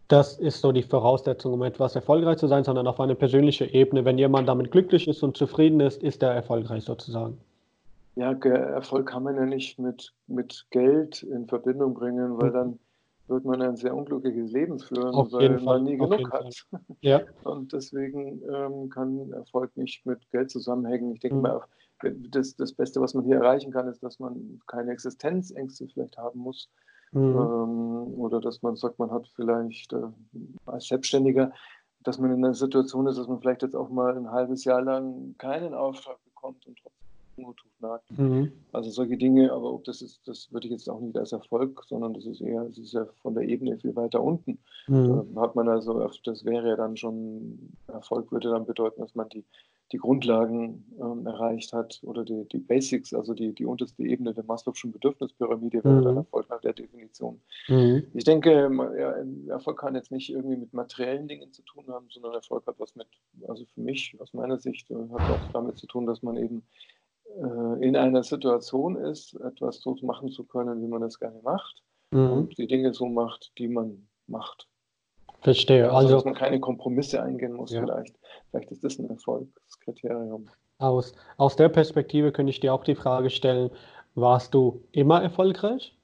das ist so die Voraussetzung, um etwas erfolgreich zu sein, sondern auf einer persönlichen Ebene. Wenn jemand damit glücklich ist und zufrieden ist, ist er erfolgreich sozusagen ja, Erfolg kann man ja nicht mit, mit Geld in Verbindung bringen, weil mhm. dann wird man ein sehr unglückliches Leben führen, Auf weil man nie genug hat. Ja. *laughs* Und deswegen ähm, kann Erfolg nicht mit Geld zusammenhängen. Ich denke mhm. mal, das, das Beste, was man hier erreichen kann, ist, dass man keine Existenzängste vielleicht haben muss. Mhm. Ähm, oder dass man sagt, man hat vielleicht äh, als Selbstständiger, dass man in einer Situation ist, dass man vielleicht jetzt auch mal ein halbes Jahr lang keinen Auftrag bekommt und trotzdem Ungetut nagt. Mhm. Also solche Dinge, aber ob das ist, das würde ich jetzt auch nicht als Erfolg, sondern das ist eher, das ist ja von der Ebene viel weiter unten. Mhm. Da hat man also, das wäre ja dann schon, Erfolg würde dann bedeuten, dass man die, die Grundlagen ähm, erreicht hat oder die, die Basics, also die, die unterste Ebene der Maslow'schen Bedürfnispyramide wäre mhm. dann Erfolg nach der Definition. Mhm. Ich denke, ja, Erfolg kann jetzt nicht irgendwie mit materiellen Dingen zu tun haben, sondern Erfolg hat was mit, also für mich aus meiner Sicht, äh, hat auch damit zu tun, dass man eben äh, in einer Situation ist, etwas so machen zu können, wie man es gerne macht mhm. und die Dinge so macht, die man macht. Verstehe. Also, also dass man keine Kompromisse eingehen muss, ja. vielleicht. Vielleicht ist das ein Erfolgskriterium. Aus, aus der Perspektive könnte ich dir auch die Frage stellen, warst du immer erfolgreich?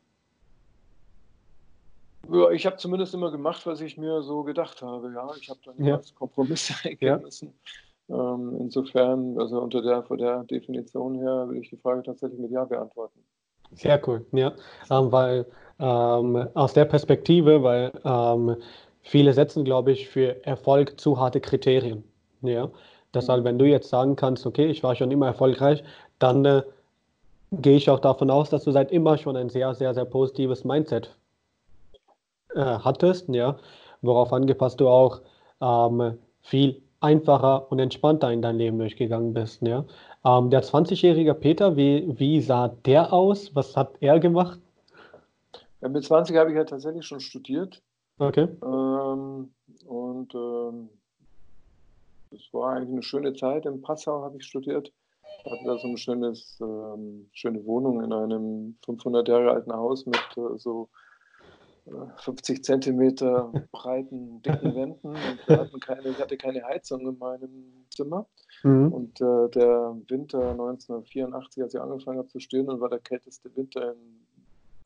Ja, ich habe zumindest immer gemacht, was ich mir so gedacht habe. Ja, ich habe dann ja. Kompromisse eingehen *laughs* ja. müssen. Ähm, insofern, also unter der, von der Definition her, will ich die Frage tatsächlich mit Ja beantworten. Sehr cool, ja, ähm, weil ähm, aus der Perspektive, weil ähm, viele setzen, glaube ich, für Erfolg zu harte Kriterien. Ja, deshalb, mhm. wenn du jetzt sagen kannst, okay, ich war schon immer erfolgreich, dann äh, gehe ich auch davon aus, dass du seit immer schon ein sehr, sehr, sehr positives Mindset äh, hattest, ja, worauf angepasst du auch ähm, viel einfacher und entspannter in dein Leben durchgegangen bist. Ja? Ähm, der 20-jährige Peter, wie, wie sah der aus? Was hat er gemacht? Ja, mit 20 habe ich ja tatsächlich schon studiert. Okay. Ähm, und das war eigentlich eine schöne Zeit. In Passau habe ich studiert. Ich hatte da so eine schönes, ähm, schöne Wohnung in einem 500 Jahre alten Haus mit äh, so 50 Zentimeter *laughs* breiten, dicken Wänden und wir keine, ich hatte keine Heizung in meinem Zimmer. Mhm. Und äh, der Winter 1984, als ich angefangen habe zu studieren, war der kälteste Winter in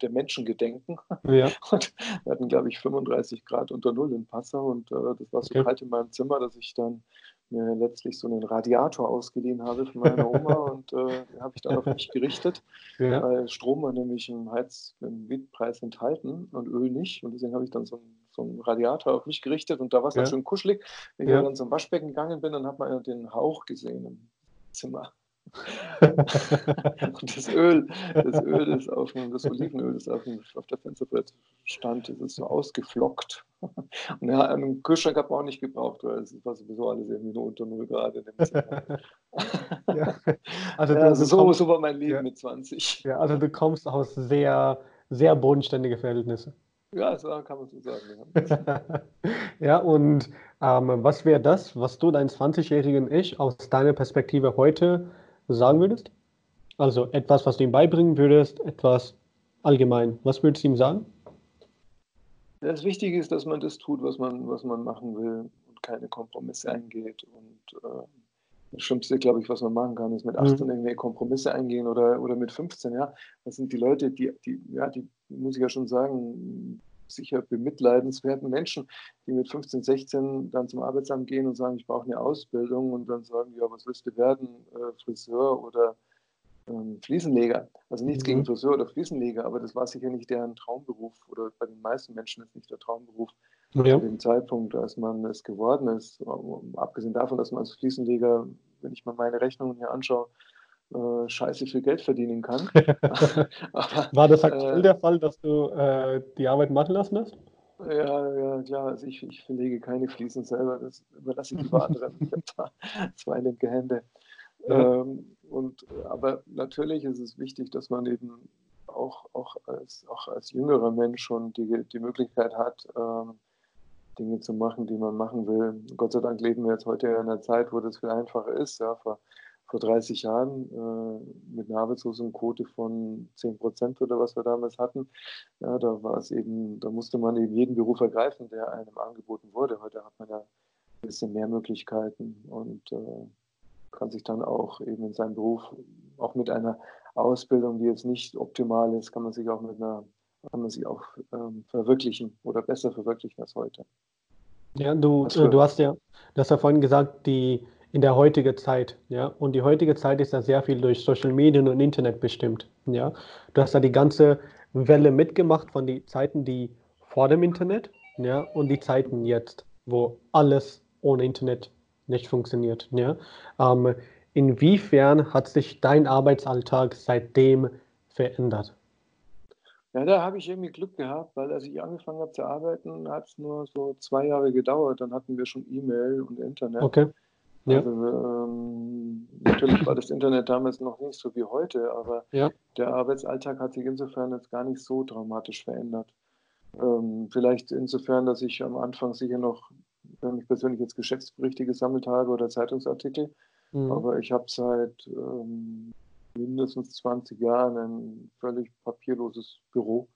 der Menschengedenken. Ja. *laughs* Und wir hatten, glaube ich, 35 Grad unter Null in Passau und äh, das war so okay. kalt in meinem Zimmer, dass ich dann mir letztlich so einen Radiator ausgeliehen habe von meiner Oma *laughs* und äh, den habe ich dann auf mich gerichtet, ja. weil Strom war nämlich im Heiz, im Mietpreis enthalten und Öl nicht und deswegen habe ich dann so einen, so einen Radiator auf mich gerichtet und da war es ja. dann schön kuschelig. Wenn ja. ich dann zum Waschbecken gegangen bin, dann hat man den Hauch gesehen im Zimmer. *laughs* und das Öl, das Öl, das auf dem, das Olivenöl, das auf, dem, auf der Fensterbrett stand, das ist so ausgeflockt. Und ja, einen Kühlschrank hat man auch nicht gebraucht, weil es war sowieso alles irgendwie nur unter Null Grad in dem *laughs* ja. Also, ja, also so, kommst, so war mein Leben ja. mit 20. Ja, also du kommst aus sehr, sehr bodenständigen Verhältnissen. Ja, so kann man so sagen. Ja, *laughs* ja und ähm, was wäre das, was du deinem 20-jährigen Ich aus deiner Perspektive heute sagen würdest? Also etwas, was du ihm beibringen würdest, etwas allgemein. Was würdest du ihm sagen? Das Wichtige ist, dass man das tut, was man, was man machen will und keine Kompromisse eingeht. Und äh, das Schlimmste, glaube ich, was man machen kann, ist mit 18 mhm. irgendwie Kompromisse eingehen oder, oder mit 15, ja. Das sind die Leute, die, die, ja, die, muss ich ja schon sagen, sicher bemitleidenswerten Menschen, die mit 15, 16 dann zum Arbeitsamt gehen und sagen, ich brauche eine Ausbildung und dann sagen, ja, was willst du werden, äh, Friseur oder ähm, Fliesenleger. Also nichts mhm. gegen Friseur oder Fliesenleger, aber das war sicher nicht deren Traumberuf oder bei den meisten Menschen ist nicht der Traumberuf ja. zu dem Zeitpunkt, als man es geworden ist. Abgesehen davon, dass man als Fliesenleger, wenn ich mal meine Rechnungen hier anschaue, äh, scheiße viel Geld verdienen kann. *laughs* *laughs* Aber, War das aktuell äh, der Fall, dass du äh, die Arbeit machen lassen hast? Ja, ja, klar. Also ich, ich verlege keine Fliesen selber, das überlasse ich lieber *laughs* anderen. ich habe da zwei linke Hände. Ja. Ähm, und, aber natürlich ist es wichtig, dass man eben auch, auch, als, auch als jüngerer Mensch schon die, die Möglichkeit hat, ähm, Dinge zu machen, die man machen will. Gott sei Dank leben wir jetzt heute in einer Zeit, wo das viel einfacher ist. Ja, vor, vor 30 Jahren äh, mit einer Arbeitslosenquote von 10 Prozent oder was wir damals hatten, ja, da war es eben, da musste man eben jeden Beruf ergreifen, der einem angeboten wurde. Heute hat man ja ein bisschen mehr Möglichkeiten und äh, kann sich dann auch eben in seinem Beruf, auch mit einer Ausbildung, die jetzt nicht optimal ist, kann man sich auch mit einer, kann man sich auch ähm, verwirklichen oder besser verwirklichen als heute. Ja, du, du hast ja, du hast ja vorhin gesagt, die in der heutigen Zeit, ja, und die heutige Zeit ist ja sehr viel durch Social Medien und Internet bestimmt, ja. Du hast ja die ganze Welle mitgemacht von den Zeiten, die vor dem Internet, ja, und die Zeiten jetzt, wo alles ohne Internet nicht funktioniert. Ja? Ähm, inwiefern hat sich dein Arbeitsalltag seitdem verändert? Ja, da habe ich irgendwie Glück gehabt, weil als ich angefangen habe zu arbeiten, hat es nur so zwei Jahre gedauert. Dann hatten wir schon E-Mail und Internet. Okay. Ja. Also, ähm, natürlich war das Internet damals noch nicht so wie heute, aber ja. der Arbeitsalltag hat sich insofern jetzt gar nicht so dramatisch verändert. Ähm, vielleicht insofern, dass ich am Anfang sicher noch wenn ich persönlich jetzt Geschäftsberichte gesammelt habe oder Zeitungsartikel. Mhm. Aber ich habe seit ähm, mindestens 20 Jahren ein völlig papierloses Büro.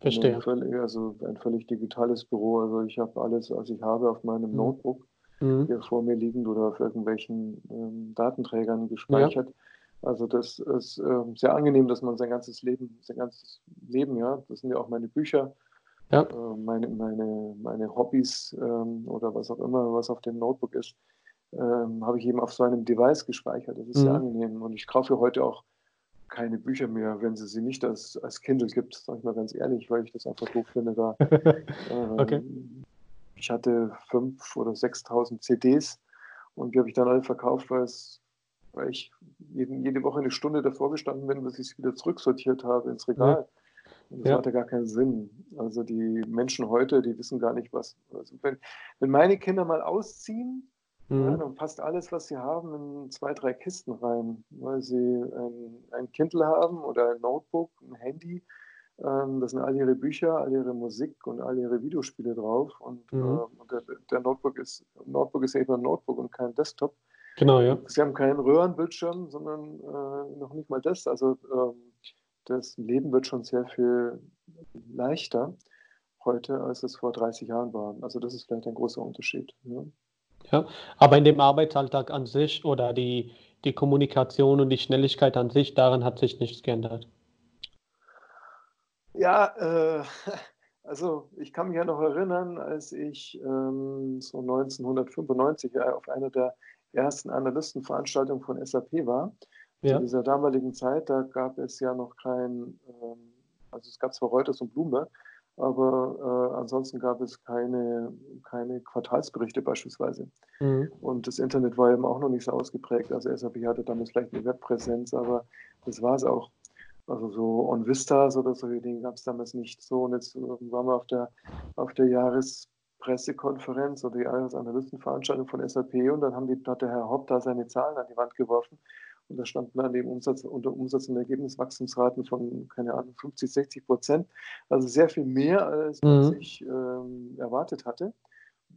Verstehe. Ein völlig, also ein völlig digitales Büro. Also ich habe alles, was ich habe, auf meinem mhm. Notebook mhm. hier vor mir liegend oder auf irgendwelchen ähm, Datenträgern gespeichert. Ja. Also das ist ähm, sehr angenehm, dass man sein ganzes Leben, sein ganzes Leben, ja, das sind ja auch meine Bücher, ja. Äh, meine, meine, meine Hobbys ähm, oder was auch immer, was auf dem Notebook ist, ähm, habe ich eben auf so einem Device gespeichert. Das ist mhm. sehr angenehm. Und ich kaufe heute auch keine Bücher mehr, wenn sie sie nicht als, als Kindle gibt, sage ich mal ganz ehrlich, weil ich das einfach doof finde. Da, *laughs* ähm, okay. Ich hatte 5.000 oder 6.000 CDs und die habe ich dann alle verkauft, weil, es, weil ich jeden, jede Woche eine Stunde davor gestanden bin, bis ich sie wieder zurücksortiert habe ins Regal. Ja. Das ja. hatte gar keinen Sinn. Also die Menschen heute, die wissen gar nicht, was. Also wenn, wenn meine Kinder mal ausziehen, mhm. ja, dann passt alles, was sie haben, in zwei, drei Kisten rein, weil sie ein, ein Kindle haben oder ein Notebook, ein Handy. Ähm, da sind all ihre Bücher, all ihre Musik und all ihre Videospiele drauf. Und, mhm. äh, der, der, Notebook ist Notebook ist eben ein Notebook und kein Desktop. Genau, ja. Sie haben keinen Röhrenbildschirm, sondern äh, noch nicht mal das. Also ähm, das Leben wird schon sehr viel leichter heute, als es vor 30 Jahren war. Also das ist vielleicht ein großer Unterschied. Ja, ja aber in dem Arbeitsalltag an sich oder die, die Kommunikation und die Schnelligkeit an sich, daran hat sich nichts geändert. Ja, äh, *laughs* also ich kann mich ja noch erinnern, als ich ähm, so 1995 auf einer der ersten Analystenveranstaltungen von SAP war. Ja. Zu dieser damaligen Zeit, da gab es ja noch kein, ähm, also es gab zwar Reuters und Bloomberg, aber äh, ansonsten gab es keine, keine Quartalsberichte beispielsweise. Mhm. Und das Internet war eben auch noch nicht so ausgeprägt. Also SAP hatte damals vielleicht eine Webpräsenz, aber das war es auch. Also so On Vistas oder so Dinge gab es damals nicht so. Und jetzt waren wir auf der, auf der Jahrespressekonferenz oder die Jahresanalystenveranstaltung von SAP und dann haben die, hat der Herr Hopp da seine Zahlen an die Wand geworfen und da standen dann eben Umsatz, unter Umsatz- und Ergebniswachstumsraten von, keine Ahnung, 50, 60 Prozent. Also sehr viel mehr, als man mhm. sich ähm, erwartet hatte.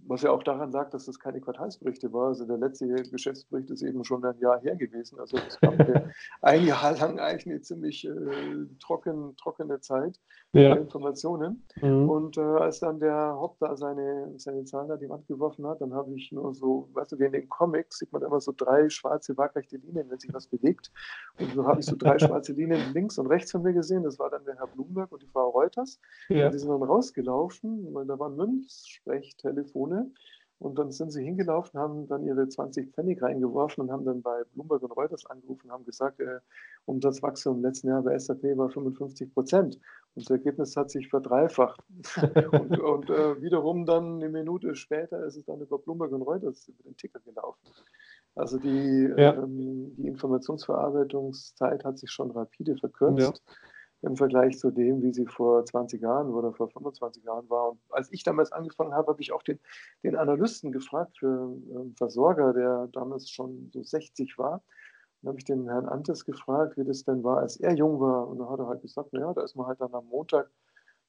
Was ja auch daran lag, dass das keine Quartalsberichte war. Also der letzte Geschäftsbericht ist eben schon ein Jahr her gewesen. Also es gab *laughs* ein Jahr lang eigentlich eine ziemlich äh, trocken, trockene Zeit ja. Informationen. Mhm. Und äh, als dann der Hopp da seine, seine Zahlen an die Wand geworfen hat, dann habe ich nur so, weißt du, wie in den Comics sieht man immer so drei schwarze, waagrechte Linien, wenn sich was bewegt. Und so habe ich so drei *laughs* schwarze Linien links und rechts von mir gesehen. Das war dann der Herr Bloomberg und die Frau Reuters. Ja. Und die sind dann rausgelaufen, weil da waren Münzsprechtelefone und dann sind sie hingelaufen, haben dann ihre 20 Pfennig reingeworfen und haben dann bei Bloomberg und Reuters angerufen und haben gesagt, äh, Umsatzwachstum im letzten Jahr bei SAP war 55 Prozent. Und das Ergebnis hat sich verdreifacht. *laughs* und, und äh, wiederum dann eine Minute später ist es dann über Bloomberg und Reuters über den Ticker gelaufen. Also die, ja. ähm, die Informationsverarbeitungszeit hat sich schon rapide verkürzt. Ja im Vergleich zu dem, wie sie vor 20 Jahren oder vor 25 Jahren war. Und als ich damals angefangen habe, habe ich auch den, den Analysten gefragt für einen Versorger, der damals schon so 60 war. Dann habe ich den Herrn Antes gefragt, wie das denn war, als er jung war. Und da hat er halt gesagt, naja, da ist man halt dann am Montag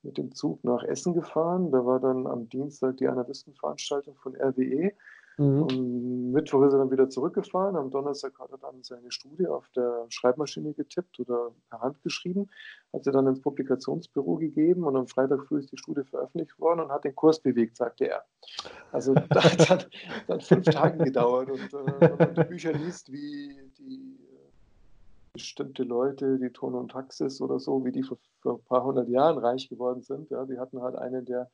mit dem Zug nach Essen gefahren. Da war dann am Dienstag die Analystenveranstaltung von RWE. Mhm. Am Mittwoch ist er dann wieder zurückgefahren. Am Donnerstag hat er dann seine Studie auf der Schreibmaschine getippt oder per Hand geschrieben, hat sie dann ins Publikationsbüro gegeben und am Freitag früh ist die Studie veröffentlicht worden und hat den Kurs bewegt, sagte er. Also *laughs* das hat dann, fünf Tage gedauert und äh, wenn man die Bücher liest, wie die äh, bestimmte Leute, die Ton und Taxis oder so, wie die vor, vor ein paar hundert Jahren reich geworden sind, ja, die hatten halt einen, der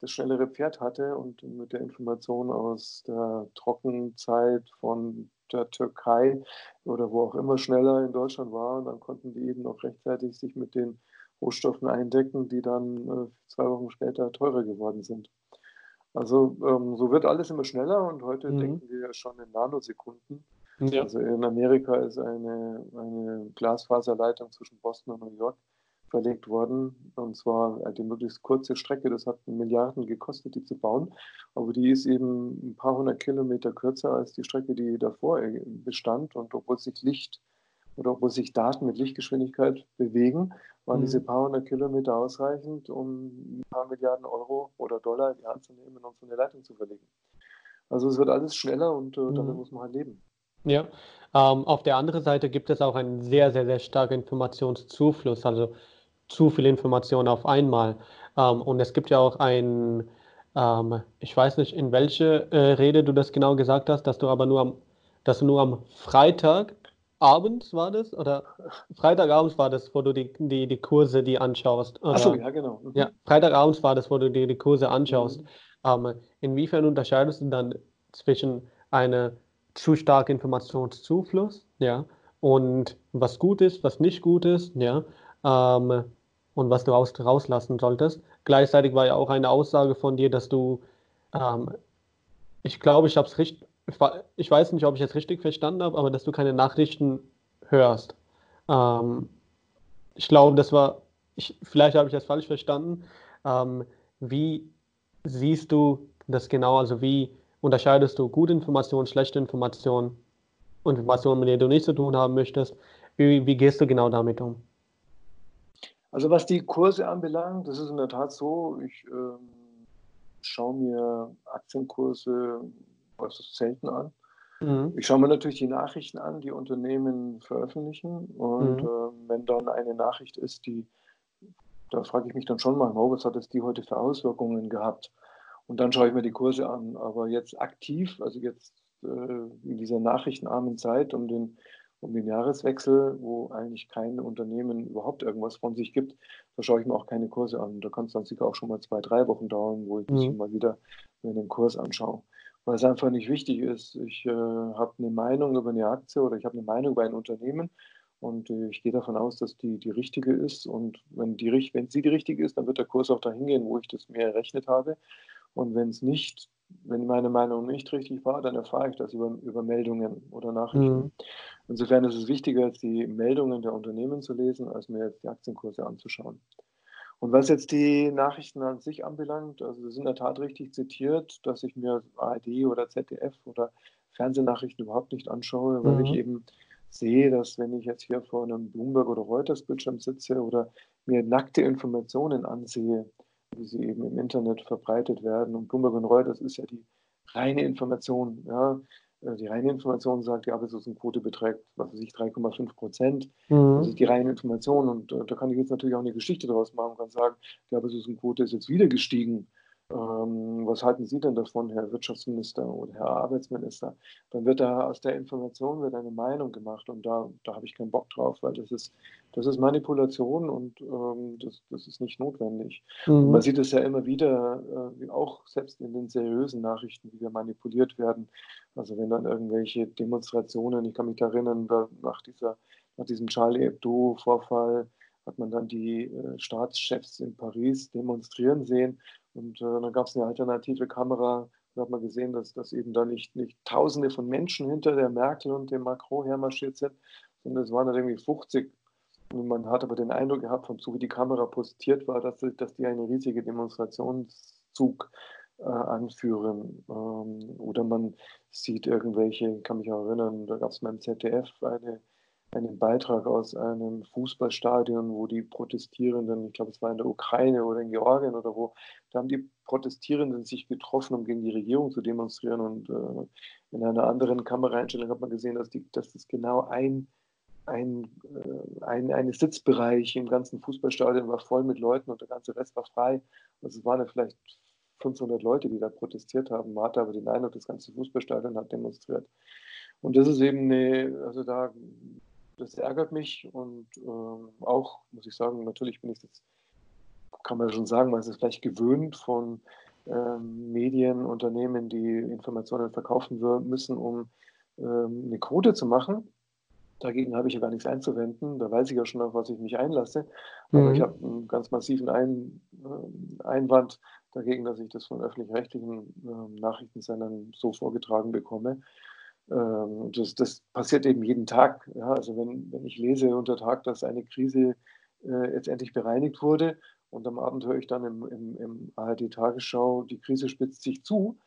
das schnellere Pferd hatte und mit der Information aus der Trockenzeit von der Türkei oder wo auch immer schneller in Deutschland war, dann konnten die eben noch rechtzeitig sich mit den Rohstoffen eindecken, die dann äh, zwei Wochen später teurer geworden sind. Also ähm, so wird alles immer schneller und heute mhm. denken wir ja schon in Nanosekunden. Ja. Also in Amerika ist eine, eine Glasfaserleitung zwischen Boston und New York verlegt worden. Und zwar die möglichst kurze Strecke, das hat Milliarden gekostet, die zu bauen. Aber die ist eben ein paar hundert Kilometer kürzer als die Strecke, die davor bestand. Und obwohl sich Licht oder obwohl sich Daten mit Lichtgeschwindigkeit bewegen, waren mhm. diese paar hundert Kilometer ausreichend, um ein paar Milliarden Euro oder Dollar in die Hand zu nehmen und so eine Leitung zu verlegen. Also es wird alles schneller und äh, damit mhm. muss man halt leben. Ja, ähm, auf der anderen Seite gibt es auch einen sehr, sehr, sehr starken Informationszufluss. Also zu viel Information auf einmal. Ähm, und es gibt ja auch ein, ähm, ich weiß nicht, in welche äh, Rede du das genau gesagt hast, dass du aber nur am, dass du nur am Freitag abends war das oder Freitagabends war das, wo du die, die, die Kurse die anschaust. Achso, ja, genau. Mhm. Ja, Freitagabends war das, wo du dir die Kurse anschaust. Mhm. Ähm, inwiefern unterscheidest du dann zwischen einer zu starken Informationszufluss, ja, und was gut ist, was nicht gut ist, ja, ähm, und was du raus, rauslassen solltest. Gleichzeitig war ja auch eine Aussage von dir, dass du, ähm, ich glaube, ich habe es richtig, ich weiß nicht, ob ich es richtig verstanden habe, aber dass du keine Nachrichten hörst. Ähm, ich glaube, das war, ich, vielleicht habe ich das falsch verstanden. Ähm, wie siehst du das genau? Also wie unterscheidest du gute Informationen, schlechte Informationen, Informationen, mit denen du nichts zu tun haben möchtest? Wie, wie gehst du genau damit um? Also was die Kurse anbelangt, das ist in der Tat so, ich ähm, schaue mir Aktienkurse äußerst selten an. Mhm. Ich schaue mir natürlich die Nachrichten an, die Unternehmen veröffentlichen. Und mhm. äh, wenn dann eine Nachricht ist, die, da frage ich mich dann schon mal, oh, was hat das die heute für Auswirkungen gehabt? Und dann schaue ich mir die Kurse an. Aber jetzt aktiv, also jetzt äh, in dieser nachrichtenarmen Zeit um den um den Jahreswechsel, wo eigentlich kein Unternehmen überhaupt irgendwas von sich gibt, da schaue ich mir auch keine Kurse an. Da kann es dann sicher auch schon mal zwei, drei Wochen dauern, wo ich mich mhm. mal wieder mir den Kurs anschaue. Weil es einfach nicht wichtig ist. Ich äh, habe eine Meinung über eine Aktie oder ich habe eine Meinung über ein Unternehmen Und äh, ich gehe davon aus, dass die die richtige ist. Und wenn, die, wenn sie die richtige ist, dann wird der Kurs auch dahin gehen, wo ich das mir errechnet habe. Und wenn es nicht, wenn meine Meinung nicht richtig war, dann erfahre ich das über, über Meldungen oder Nachrichten. Mhm. Insofern ist es wichtiger, die Meldungen der Unternehmen zu lesen, als mir jetzt die Aktienkurse anzuschauen. Und was jetzt die Nachrichten an sich anbelangt, also sie sind in der Tat richtig zitiert, dass ich mir ARD oder ZDF oder Fernsehnachrichten überhaupt nicht anschaue, weil mhm. ich eben sehe, dass wenn ich jetzt hier vor einem Bloomberg oder Reuters Bildschirm sitze oder mir nackte Informationen ansehe, wie sie eben im Internet verbreitet werden, und Bloomberg und Reuters ist ja die reine Information, ja, die reine Information sagt, die Arbeitslosenquote beträgt, was weiß ich, 3,5 Prozent. Mhm. Das ist die reine Information. Und äh, da kann ich jetzt natürlich auch eine Geschichte daraus machen und kann sagen, die Arbeitslosenquote ist jetzt wieder gestiegen. Ähm, was halten Sie denn davon, Herr Wirtschaftsminister oder Herr Arbeitsminister? Dann wird da aus der Information wird eine Meinung gemacht und da, da habe ich keinen Bock drauf, weil das ist, das ist Manipulation und ähm, das, das ist nicht notwendig. Mhm. man sieht es ja immer wieder, äh, auch selbst in den seriösen Nachrichten, wie wir manipuliert werden. Also wenn dann irgendwelche Demonstrationen, ich kann mich erinnern, nach, dieser, nach diesem Charlie Hebdo-Vorfall, hat man dann die äh, Staatschefs in Paris demonstrieren sehen und äh, dann gab es eine alternative Kamera. Da hat man gesehen, dass, dass eben da nicht, nicht Tausende von Menschen hinter der Merkel und dem Macron hermarschiert sind, sondern es waren dann irgendwie 50. Und man hat aber den Eindruck gehabt, von so wie die Kamera postiert war, dass, dass die einen riesigen Demonstrationszug äh, anführen. Ähm, oder man sieht irgendwelche, kann mich auch erinnern, da gab es mal im ZDF eine einen Beitrag aus einem Fußballstadion, wo die Protestierenden, ich glaube, es war in der Ukraine oder in Georgien oder wo, da haben die Protestierenden sich getroffen, um gegen die Regierung zu demonstrieren. Und äh, in einer anderen Kameraeinstellung hat man gesehen, dass, die, dass das genau ein, ein, äh, ein, ein Sitzbereich im ganzen Fußballstadion war voll mit Leuten und der ganze Rest war frei. Also es waren ja vielleicht 500 Leute, die da protestiert haben. Man hatte aber den Eindruck, das ganze Fußballstadion hat demonstriert. Und das ist eben eine, also da das ärgert mich und äh, auch, muss ich sagen, natürlich bin ich jetzt, kann man schon sagen, man ist vielleicht gewöhnt von ähm, Medienunternehmen, die Informationen verkaufen müssen, um ähm, eine Quote zu machen. Dagegen habe ich ja gar nichts einzuwenden. Da weiß ich ja schon, auf was ich mich einlasse. Aber mhm. ich habe einen ganz massiven Ein, äh, Einwand dagegen, dass ich das von öffentlich-rechtlichen äh, Nachrichtensendern so vorgetragen bekomme. Ähm, das, das, passiert eben jeden Tag. Ja? Also wenn, wenn ich lese unter Tag, dass eine Krise äh, jetzt endlich bereinigt wurde und am Abend höre ich dann im, im, im ARD-Tagesschau, die Krise spitzt sich zu,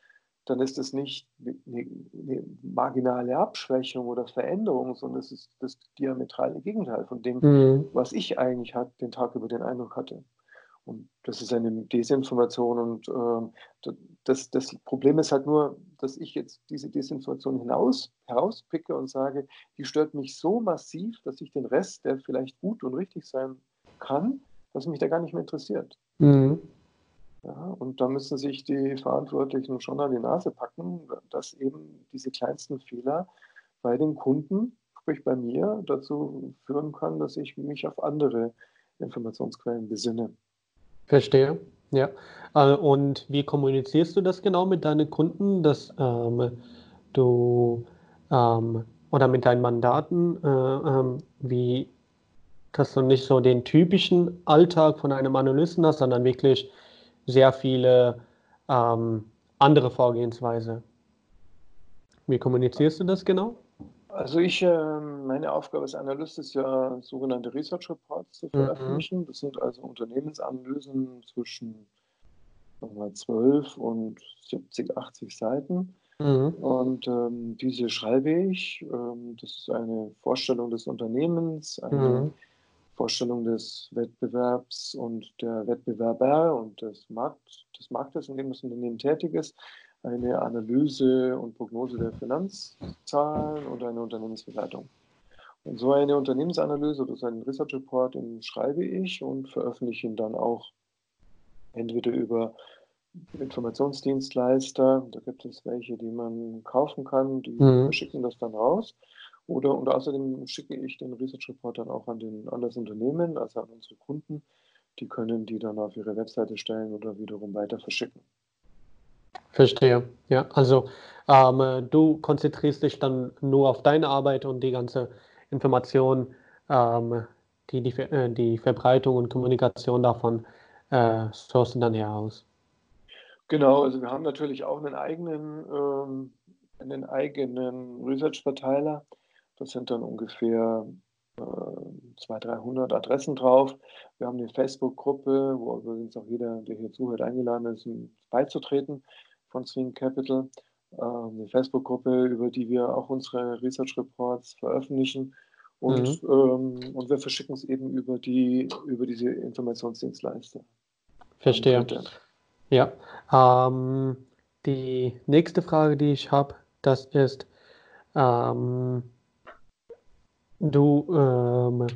dann ist das nicht eine, eine, marginale Abschwächung oder Veränderung, sondern es ist das diametrale Gegenteil von dem, mhm. was ich eigentlich hat, den Tag über den Eindruck hatte. Und das ist eine Desinformation. Und äh, das, das Problem ist halt nur, dass ich jetzt diese Desinformation hinaus, herauspicke und sage, die stört mich so massiv, dass ich den Rest, der vielleicht gut und richtig sein kann, dass mich da gar nicht mehr interessiert. Mhm. Ja, und da müssen sich die Verantwortlichen schon an die Nase packen, dass eben diese kleinsten Fehler bei den Kunden, sprich bei mir, dazu führen kann, dass ich mich auf andere Informationsquellen besinne. Verstehe, ja. Äh, und wie kommunizierst du das genau mit deinen Kunden, dass ähm, du ähm, oder mit deinen Mandaten, äh, ähm, wie dass du nicht so den typischen Alltag von einem Analysten hast, sondern wirklich sehr viele ähm, andere Vorgehensweise. Wie kommunizierst du das genau? Also ich, äh, meine Aufgabe als Analyst ist ja, sogenannte Research Reports zu mhm. veröffentlichen. Mhm. Das sind also Unternehmensanalysen zwischen mal, 12 und 70, 80 Seiten. Mhm. Und ähm, diese schreibe ich. Ähm, das ist eine Vorstellung des Unternehmens, eine mhm. Vorstellung des Wettbewerbs und der Wettbewerber und des, Markt, des Marktes, in dem das Unternehmen tätig ist eine Analyse und Prognose der Finanzzahlen und eine Unternehmensbewertung. Und so eine Unternehmensanalyse oder so einen Research Report schreibe ich und veröffentliche ihn dann auch entweder über Informationsdienstleister, da gibt es welche, die man kaufen kann, die mhm. schicken das dann raus. Oder und außerdem schicke ich den Research Report dann auch an, den, an das Unternehmen, also an unsere Kunden. Die können die dann auf ihre Webseite stellen oder wiederum weiter verschicken. Verstehe. Ja, also ähm, du konzentrierst dich dann nur auf deine Arbeit und die ganze Information ähm, die, die, äh, die Verbreitung und Kommunikation davon äh, sourcen dann her aus? Genau, also wir haben natürlich auch einen eigenen, ähm, einen eigenen Research-Verteiler. Das sind dann ungefähr äh, 200, 300 Adressen drauf. Wir haben eine Facebook-Gruppe, wo übrigens auch jeder, der hier zuhört, eingeladen ist, beizutreten von Swing Capital. Äh, eine Facebook-Gruppe, über die wir auch unsere Research Reports veröffentlichen. Und, mhm. ähm, und wir verschicken es eben über, die, über diese Informationsdienstleister. Verstehe. Ja. Ähm, die nächste Frage, die ich habe, das ist, ähm, du ähm,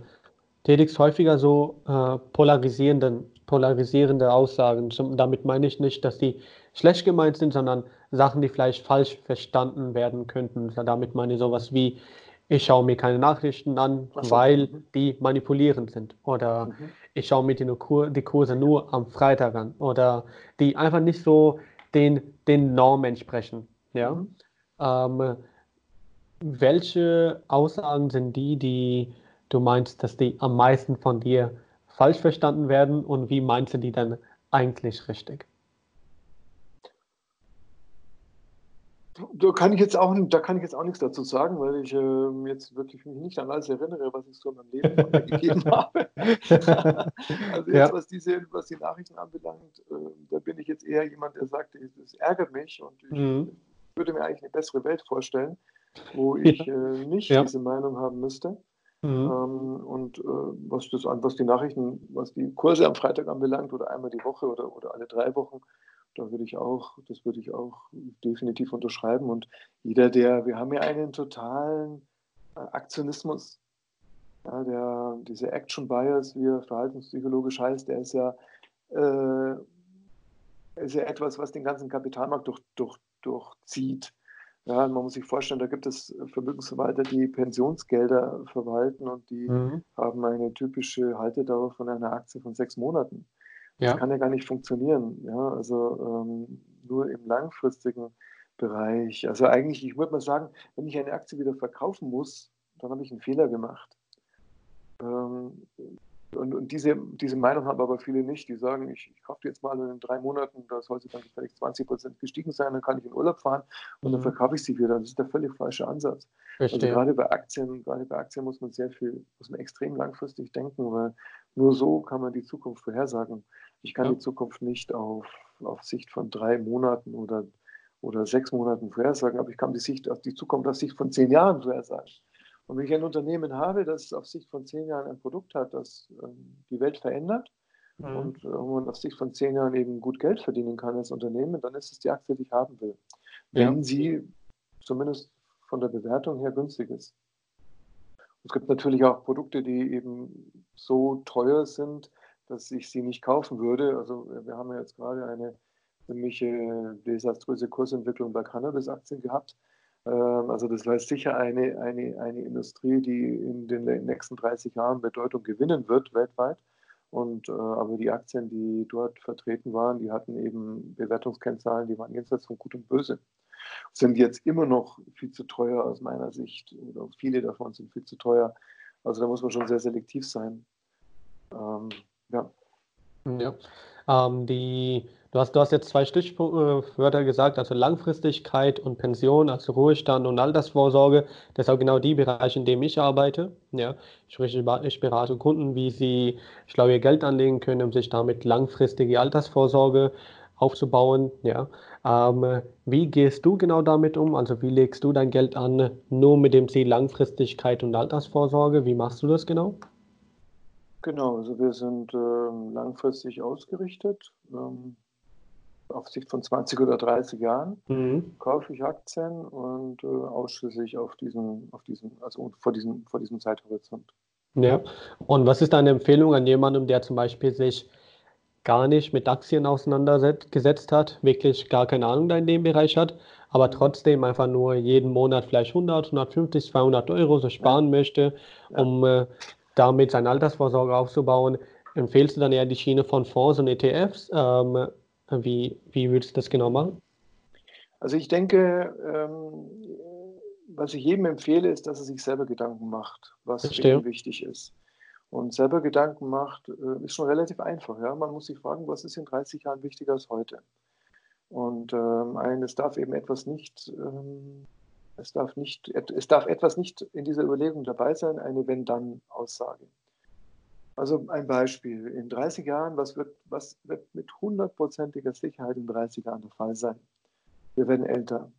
tätigst häufiger so äh, polarisierenden, polarisierende Aussagen. Zum, damit meine ich nicht, dass die schlecht gemeint sind, sondern Sachen, die vielleicht falsch verstanden werden könnten. Damit meine ich sowas wie, ich schaue mir keine Nachrichten an, so. weil mhm. die manipulierend sind. Oder mhm. ich schaue mir die, Kur die, Kurse nur am Freitag an. Oder die einfach nicht so den, den Normen entsprechen. Ja? Mhm. Ähm, welche Aussagen sind die, die du meinst, dass die am meisten von dir falsch verstanden werden und wie meinst du die dann eigentlich richtig? Da kann ich jetzt auch, da kann ich jetzt auch nichts dazu sagen, weil ich äh, jetzt wirklich mich nicht an alles erinnere, was ich so in meinem Leben gegeben *laughs* habe. *laughs* also jetzt, ja. was diese, was die Nachrichten anbelangt, äh, da bin ich jetzt eher jemand, der sagt, das ärgert mich und ich mhm. würde mir eigentlich eine bessere Welt vorstellen, wo *laughs* ich ja. äh, nicht ja. diese Meinung haben müsste. Mhm. Ähm, und äh, was das an, was die Nachrichten, was die Kurse am Freitag anbelangt oder einmal die Woche oder, oder alle drei Wochen, da würde ich auch, das würde ich auch definitiv unterschreiben. Und jeder, der, wir haben ja einen totalen äh, Aktionismus. Ja, der, diese Action Bias, wie er verhaltenspsychologisch heißt, der ist ja, äh, ist ja etwas, was den ganzen Kapitalmarkt durch, durch, durchzieht. Ja, man muss sich vorstellen, da gibt es Vermögensverwalter, die Pensionsgelder verwalten und die mhm. haben eine typische Haltedauer von einer Aktie von sechs Monaten. Das ja. kann ja gar nicht funktionieren. Ja, also ähm, nur im langfristigen Bereich. Also eigentlich, ich würde mal sagen, wenn ich eine Aktie wieder verkaufen muss, dann habe ich einen Fehler gemacht. Ähm, und, und, diese, diese Meinung haben aber viele nicht. Die sagen, ich, ich kaufe jetzt mal in drei Monaten, da soll sie dann vielleicht 20 Prozent gestiegen sein, dann kann ich in Urlaub fahren und mhm. dann verkaufe ich sie wieder. Das ist der völlig falsche Ansatz. Also gerade bei Aktien, gerade bei Aktien muss man sehr viel, muss man extrem langfristig denken, weil nur so kann man die Zukunft vorhersagen. Ich kann ja. die Zukunft nicht auf, auf Sicht von drei Monaten oder, oder sechs Monaten vorhersagen, aber ich kann die, Sicht, die Zukunft auf Sicht von zehn Jahren vorhersagen. Und wenn ich ein Unternehmen habe, das auf Sicht von zehn Jahren ein Produkt hat, das ähm, die Welt verändert mhm. und äh, wo man auf Sicht von zehn Jahren eben gut Geld verdienen kann als Unternehmen, dann ist es die Aktie, die ich haben will. Wenn ja. sie zumindest von der Bewertung her günstig ist. Es gibt natürlich auch Produkte, die eben so teuer sind, dass ich sie nicht kaufen würde. Also wir haben ja jetzt gerade eine ziemliche desaströse Kursentwicklung bei Cannabis-Aktien gehabt. Ähm, also das war sicher eine, eine, eine Industrie, die in den nächsten 30 Jahren Bedeutung gewinnen wird weltweit. Und, äh, aber die Aktien, die dort vertreten waren, die hatten eben Bewertungskennzahlen, die waren jenseits von Gut und Böse. Sind jetzt immer noch viel zu teuer aus meiner Sicht. Oder viele davon sind viel zu teuer. Also da muss man schon sehr selektiv sein. Ähm, ja. Ja. Ähm, die, du, hast, du hast jetzt zwei Stichwörter gesagt, also Langfristigkeit und Pension, also Ruhestand und Altersvorsorge. Das sind auch genau die Bereiche, in denen ich arbeite. Ja. Sprich, ich berate Kunden, wie sie schlau ihr Geld anlegen können, um sich damit langfristige Altersvorsorge aufzubauen. Ja. Ähm, wie gehst du genau damit um? Also wie legst du dein Geld an, nur mit dem Ziel Langfristigkeit und Altersvorsorge? Wie machst du das genau? Genau, also wir sind ähm, langfristig ausgerichtet. Ähm, auf Sicht von 20 oder 30 Jahren mhm. kaufe ich Aktien und äh, ausschließlich auf diesen, auf diesen, also vor diesem, vor diesem Zeithorizont. Ja, und was ist deine Empfehlung an jemandem, der zum Beispiel sich gar nicht mit Aktien auseinandergesetzt hat, wirklich gar keine Ahnung in dem Bereich hat, aber trotzdem einfach nur jeden Monat vielleicht 100, 150, 200 Euro so sparen ja. möchte, um äh, damit seine Altersvorsorge aufzubauen, empfehlst du dann eher die Schiene von Fonds und ETFs? Ähm, wie, wie würdest du das genau machen? Also ich denke, ähm, was ich jedem empfehle, ist, dass er sich selber Gedanken macht, was ihn wichtig ist. Und selber Gedanken macht, äh, ist schon relativ einfach. Ja? Man muss sich fragen, was ist in 30 Jahren wichtiger als heute? Und ähm, ein, es darf eben etwas nicht, ähm, es darf nicht, es darf etwas nicht in dieser Überlegung dabei sein, eine Wenn-Dann-Aussage. Also ein Beispiel. In 30 Jahren, was wird, was wird mit hundertprozentiger Sicherheit in 30 Jahren der Fall sein? Wir werden älter.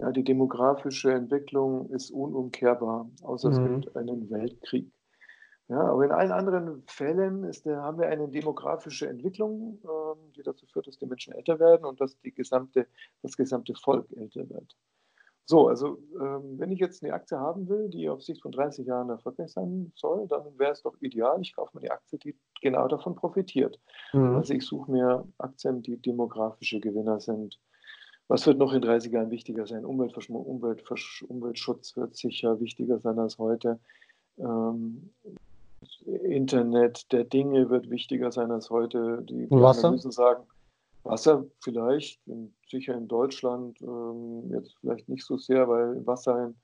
Ja, die demografische Entwicklung ist unumkehrbar, außer mhm. es gibt einen Weltkrieg. Ja, aber in allen anderen Fällen ist, haben wir eine demografische Entwicklung, äh, die dazu führt, dass die Menschen älter werden und dass gesamte, das gesamte Volk älter wird. So, also ähm, wenn ich jetzt eine Aktie haben will, die auf Sicht von 30 Jahren erfolgreich sein soll, dann wäre es doch ideal, ich kaufe mir die Aktie, die genau davon profitiert. Mhm. Also ich suche mir Aktien, die demografische Gewinner sind. Was wird noch in 30 Jahren wichtiger sein? Umweltversch Umweltversch Umweltschutz wird sicher wichtiger sein als heute. Ähm, Internet der Dinge wird wichtiger sein als heute. Die, Wasser? müssen sagen, Wasser vielleicht, in, sicher in Deutschland, ähm, jetzt vielleicht nicht so sehr, weil Wasser in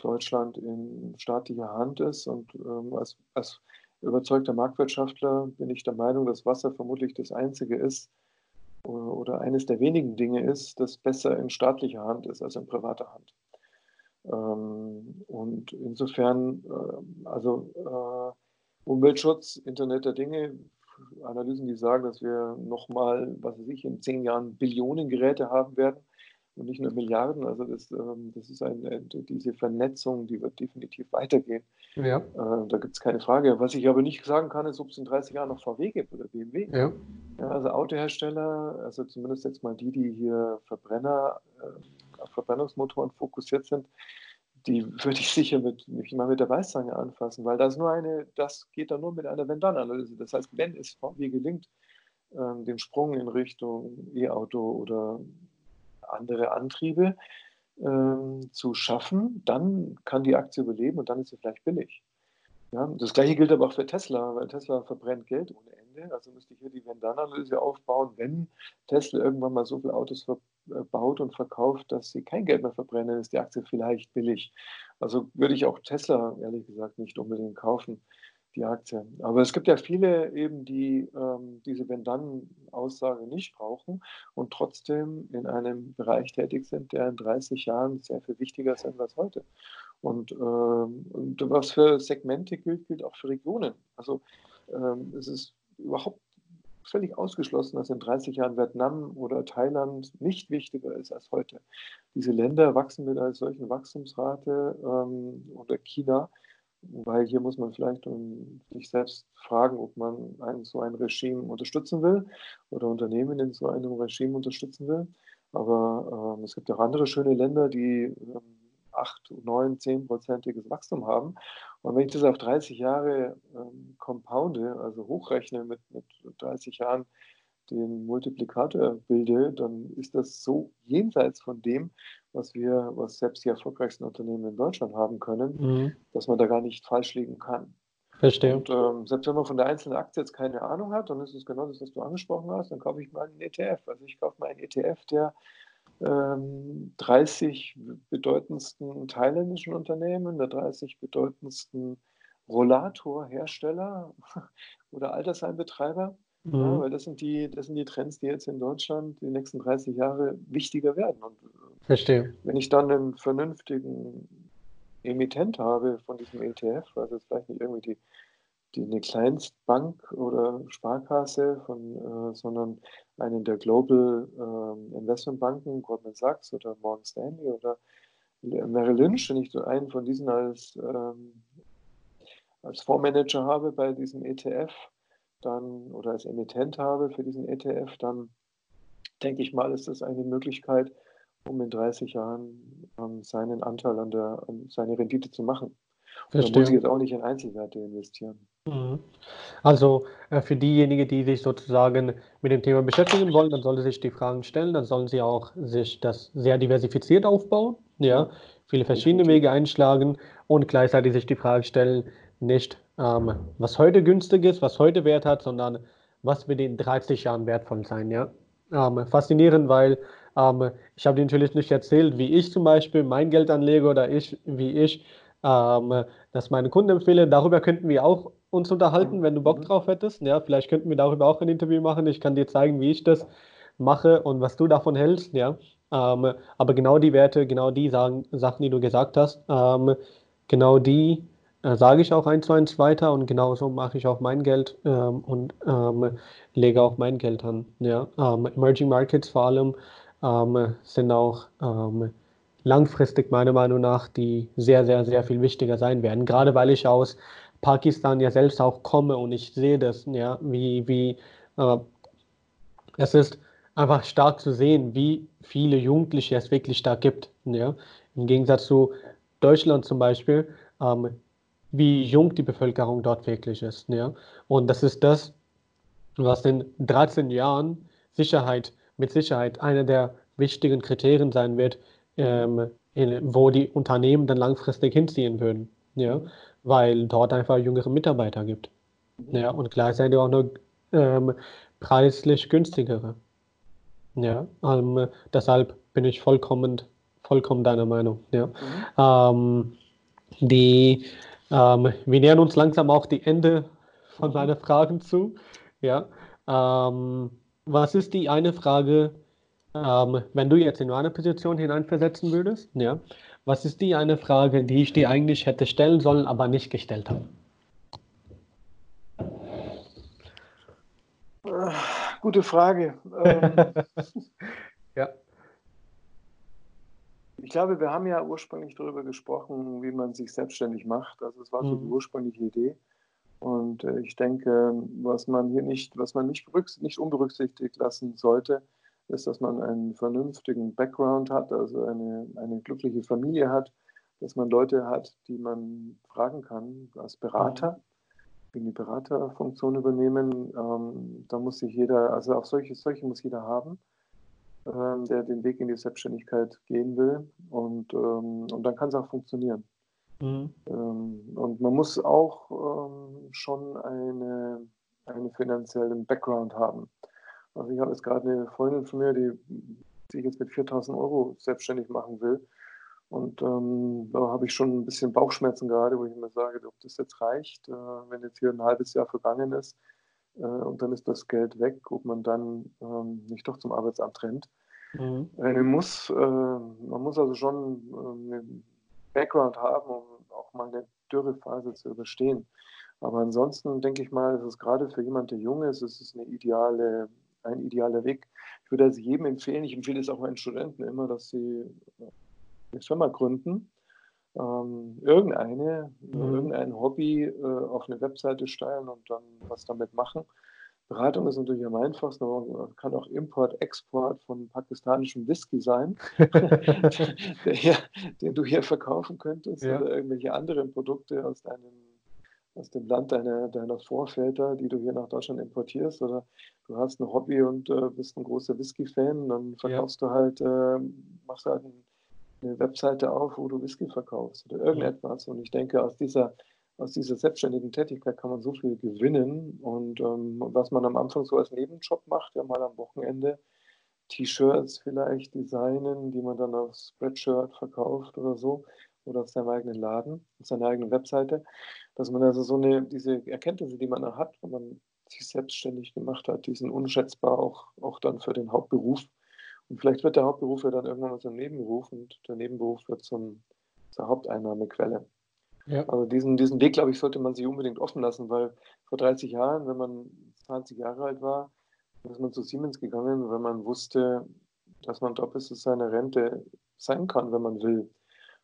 Deutschland in staatlicher Hand ist. Und ähm, als, als überzeugter Marktwirtschaftler bin ich der Meinung, dass Wasser vermutlich das Einzige ist oder, oder eines der wenigen Dinge ist, das besser in staatlicher Hand ist als in privater Hand. Ähm, und insofern, äh, also äh, Umweltschutz, Internet der Dinge, Analysen, die sagen, dass wir nochmal, was weiß ich, in zehn Jahren Billionen Geräte haben werden und nicht nur Milliarden. Also das, ähm, das ist eine, diese Vernetzung, die wird definitiv weitergehen. Ja. Äh, da gibt es keine Frage. Was ich aber nicht sagen kann, ist, ob es in 30 Jahren noch VW gibt oder BMW. Ja. ja also Autohersteller, also zumindest jetzt mal die, die hier Verbrenner, äh, auf Verbrennungsmotoren fokussiert sind, die würde ich sicher mit, nicht mal mit der Weißzange anfassen, weil das nur eine, das geht dann nur mit einer Wenn-Dann-Analyse. Das heißt, wenn es VW gelingt, ähm, den Sprung in Richtung E-Auto oder andere Antriebe ähm, zu schaffen, dann kann die Aktie überleben und dann ist sie vielleicht billig. Ja, das gleiche gilt aber auch für Tesla, weil Tesla verbrennt Geld ohne Ende. Also müsste ich hier die Wenn-Dann-Analyse aufbauen, wenn Tesla irgendwann mal so viele Autos baut und verkauft, dass sie kein Geld mehr verbrennen, ist die Aktie vielleicht billig. Also würde ich auch Tesla ehrlich gesagt nicht unbedingt kaufen, die Aktie. Aber es gibt ja viele eben, die ähm, diese Wenn-Dann-Aussage nicht brauchen und trotzdem in einem Bereich tätig sind, der in 30 Jahren sehr viel wichtiger ist als heute. Und, ähm, und was für Segmente gilt, gilt auch für Regionen. Also ähm, es ist überhaupt völlig ausgeschlossen, dass in 30 Jahren Vietnam oder Thailand nicht wichtiger ist als heute. Diese Länder wachsen mit einer solchen Wachstumsrate ähm, oder China, weil hier muss man vielleicht um sich selbst fragen, ob man ein, so ein Regime unterstützen will oder Unternehmen in so einem Regime unterstützen will. Aber ähm, es gibt auch andere schöne Länder, die ähm, 8, 9, 10-prozentiges Wachstum haben. Und wenn ich das auf 30 Jahre ähm, compounde, also hochrechne mit, mit 30 Jahren den Multiplikator bilde, dann ist das so jenseits von dem, was wir, was selbst die erfolgreichsten Unternehmen in Deutschland haben können, mhm. dass man da gar nicht falsch liegen kann. Verstehe. Und ähm, selbst wenn man von der einzelnen Aktie jetzt keine Ahnung hat, dann ist es genau das, was du angesprochen hast, dann kaufe ich mal einen ETF. Also ich kaufe mal einen ETF, der 30 ähm, bedeutendsten thailändischen Unternehmen, der 30 bedeutendsten Rollatorhersteller *laughs* oder Altersheimbetreiber. Mhm. Ja, weil das sind, die, das sind die Trends, die jetzt in Deutschland die nächsten 30 Jahre wichtiger werden. Und äh, Verstehe. Wenn ich dann einen vernünftigen Emittent habe von diesem ETF, also vielleicht nicht irgendwie die die eine Kleinstbank oder Sparkasse, von, äh, sondern eine der Global äh, Investmentbanken, Goldman Sachs oder Morgan Stanley oder Merrill Lynch, wenn ich einen von diesen als, ähm, als Fondsmanager habe bei diesem ETF, dann oder als Emittent habe für diesen ETF, dann denke ich mal, ist das eine Möglichkeit, um in 30 Jahren ähm, seinen Anteil an der an seine Rendite zu machen. Da muss ich jetzt auch nicht in Einzelwerte investieren. Mhm. Also äh, für diejenigen, die sich sozusagen mit dem Thema beschäftigen wollen, dann sollen sie sich die Fragen stellen, dann sollen sie auch sich das sehr diversifiziert aufbauen, ja, viele verschiedene Wege einschlagen und gleichzeitig sich die Frage stellen, nicht ähm, was heute günstig ist, was heute Wert hat, sondern was wird in 30 Jahren wertvoll sein, ja. Ähm, faszinierend, weil Ähm, ich habe dir natürlich nicht erzählt, wie ich zum Beispiel mein Geld anlege oder ich, wie ich ähm, das meine Kunden empfehle. Darüber könnten wir auch uns unterhalten, wenn du Bock mhm. drauf hättest. Ja, vielleicht könnten wir darüber auch ein Interview machen. Ich kann dir zeigen, wie ich das mache und was du davon hältst. Ja, ähm, aber genau die Werte, genau die sagen, Sachen, die du gesagt hast, ähm, genau die äh, sage ich auch eins zu eins weiter und genauso mache ich auch mein Geld ähm, und ähm, lege auch mein Geld an. Ja? Ähm, Emerging Markets vor allem ähm, sind auch langfristig meiner Meinung nach, die sehr, sehr, sehr viel wichtiger sein werden. Gerade weil ich aus Pakistan ja selbst auch komme und ich sehe das, ja, wie, wie äh, es ist einfach stark zu sehen, wie viele Jugendliche es wirklich da gibt. Ja? Im Gegensatz zu Deutschland zum Beispiel, ähm, wie jung die Bevölkerung dort wirklich ist. Ja? Und das ist das, was in 13 Jahren Sicherheit, mit Sicherheit einer der wichtigen Kriterien sein wird, ähm, in, wo die Unternehmen dann langfristig hinziehen würden. Ja? Weil dort einfach jüngere Mitarbeiter gibt. Ja? Und gleichzeitig auch noch ähm, preislich günstigere. Ja, ähm, deshalb bin ich vollkommen, vollkommen deiner Meinung. Ja. Mhm. Ähm, die, ähm, wir nähern uns langsam auch die Ende von meinen Fragen zu. Ja. Ähm, was ist die eine Frage, ähm, wenn du jetzt in eine Position hineinversetzen würdest? Ja. Was ist die eine Frage, die ich dir eigentlich hätte stellen sollen, aber nicht gestellt habe? Gute Frage. *laughs* Ähm, ja. Ich glaube, wir haben ja ursprünglich darüber gesprochen, wie man sich selbstständig macht. Also es war so die mhm. ursprüngliche Idee. Und äh, ich denke, was man hier nicht, was man nicht, nicht unberücksichtigt lassen sollte, ist, dass man einen vernünftigen Background hat, also eine, eine glückliche Familie hat, dass man Leute hat, die man fragen kann als Berater. Mhm die Beraterfunktion übernehmen. Ähm, da muss sich jeder, also auch solche, solche muss jeder haben, ähm, der den Weg in die Selbstständigkeit gehen will. Und, ähm, und dann kann es auch funktionieren. Mhm. Ähm, und man muss auch ähm, schon eine, einen finanziellen Background haben. Also ich habe jetzt gerade eine Freundin von mir, die sich jetzt mit 4000 Euro selbstständig machen will. Und ähm, da habe ich schon ein bisschen Bauchschmerzen gerade, wo ich mir sage, ob das jetzt reicht, äh, wenn jetzt hier ein halbes Jahr vergangen ist äh, und dann ist das Geld weg, ob man dann ähm, nicht doch zum Arbeitsamt rennt. Mhm. Man, äh, muss, äh, man muss also schon einen Background haben, um auch mal eine Dürrephase zu überstehen. Aber ansonsten denke ich mal, ist es gerade für jemanden, der jung ist, ist es eine ideale, ein idealer Weg. Ich würde also jedem empfehlen, ich empfehle es auch meinen Studenten immer, dass sie eine Firma gründen, ähm, irgendeine, mhm. irgendein Hobby äh, auf eine Webseite stellen und dann was damit machen. Beratung ist natürlich am einfachsten, aber kann auch Import, Export von pakistanischem Whisky sein, *laughs* *laughs* der den du hier verkaufen könntest ja. oder irgendwelche anderen Produkte aus deinem aus dem Land deiner, deiner Vorväter, die du hier nach Deutschland importierst, oder du hast ein Hobby und äh, bist ein großer Whisky-Fan, dann verkaufst ja. du halt, äh, machst halt ein eine Webseite auf, wo du Whisky verkaufst oder irgendetwas. Und ich denke, aus dieser, aus dieser selbstständigen Tätigkeit kann man so viel gewinnen. Und ähm, was man am Anfang so als Nebenjob macht, ja mal am Wochenende, T-Shirts vielleicht designen, die man dann auf Spreadshirt verkauft oder so oder auf seinem eigenen Laden, auf seiner eigenen Webseite, dass man also so eine, diese Erkenntnisse, die man hat, wenn man sich selbstständig gemacht hat, die sind unschätzbar auch, auch dann für den Hauptberuf. Und vielleicht wird der Hauptberuf ja dann irgendwann mal zum Nebenberuf und der Nebenberuf wird zum, zur Haupteinnahmequelle. Ja. Also diesen, diesen Weg, glaube ich, sollte man sich unbedingt offen lassen, weil vor 30 Jahren, wenn man 20 Jahre alt war, ist man zu Siemens gegangen, wenn man wusste, dass man bis zu seiner Rente sein kann, wenn man will.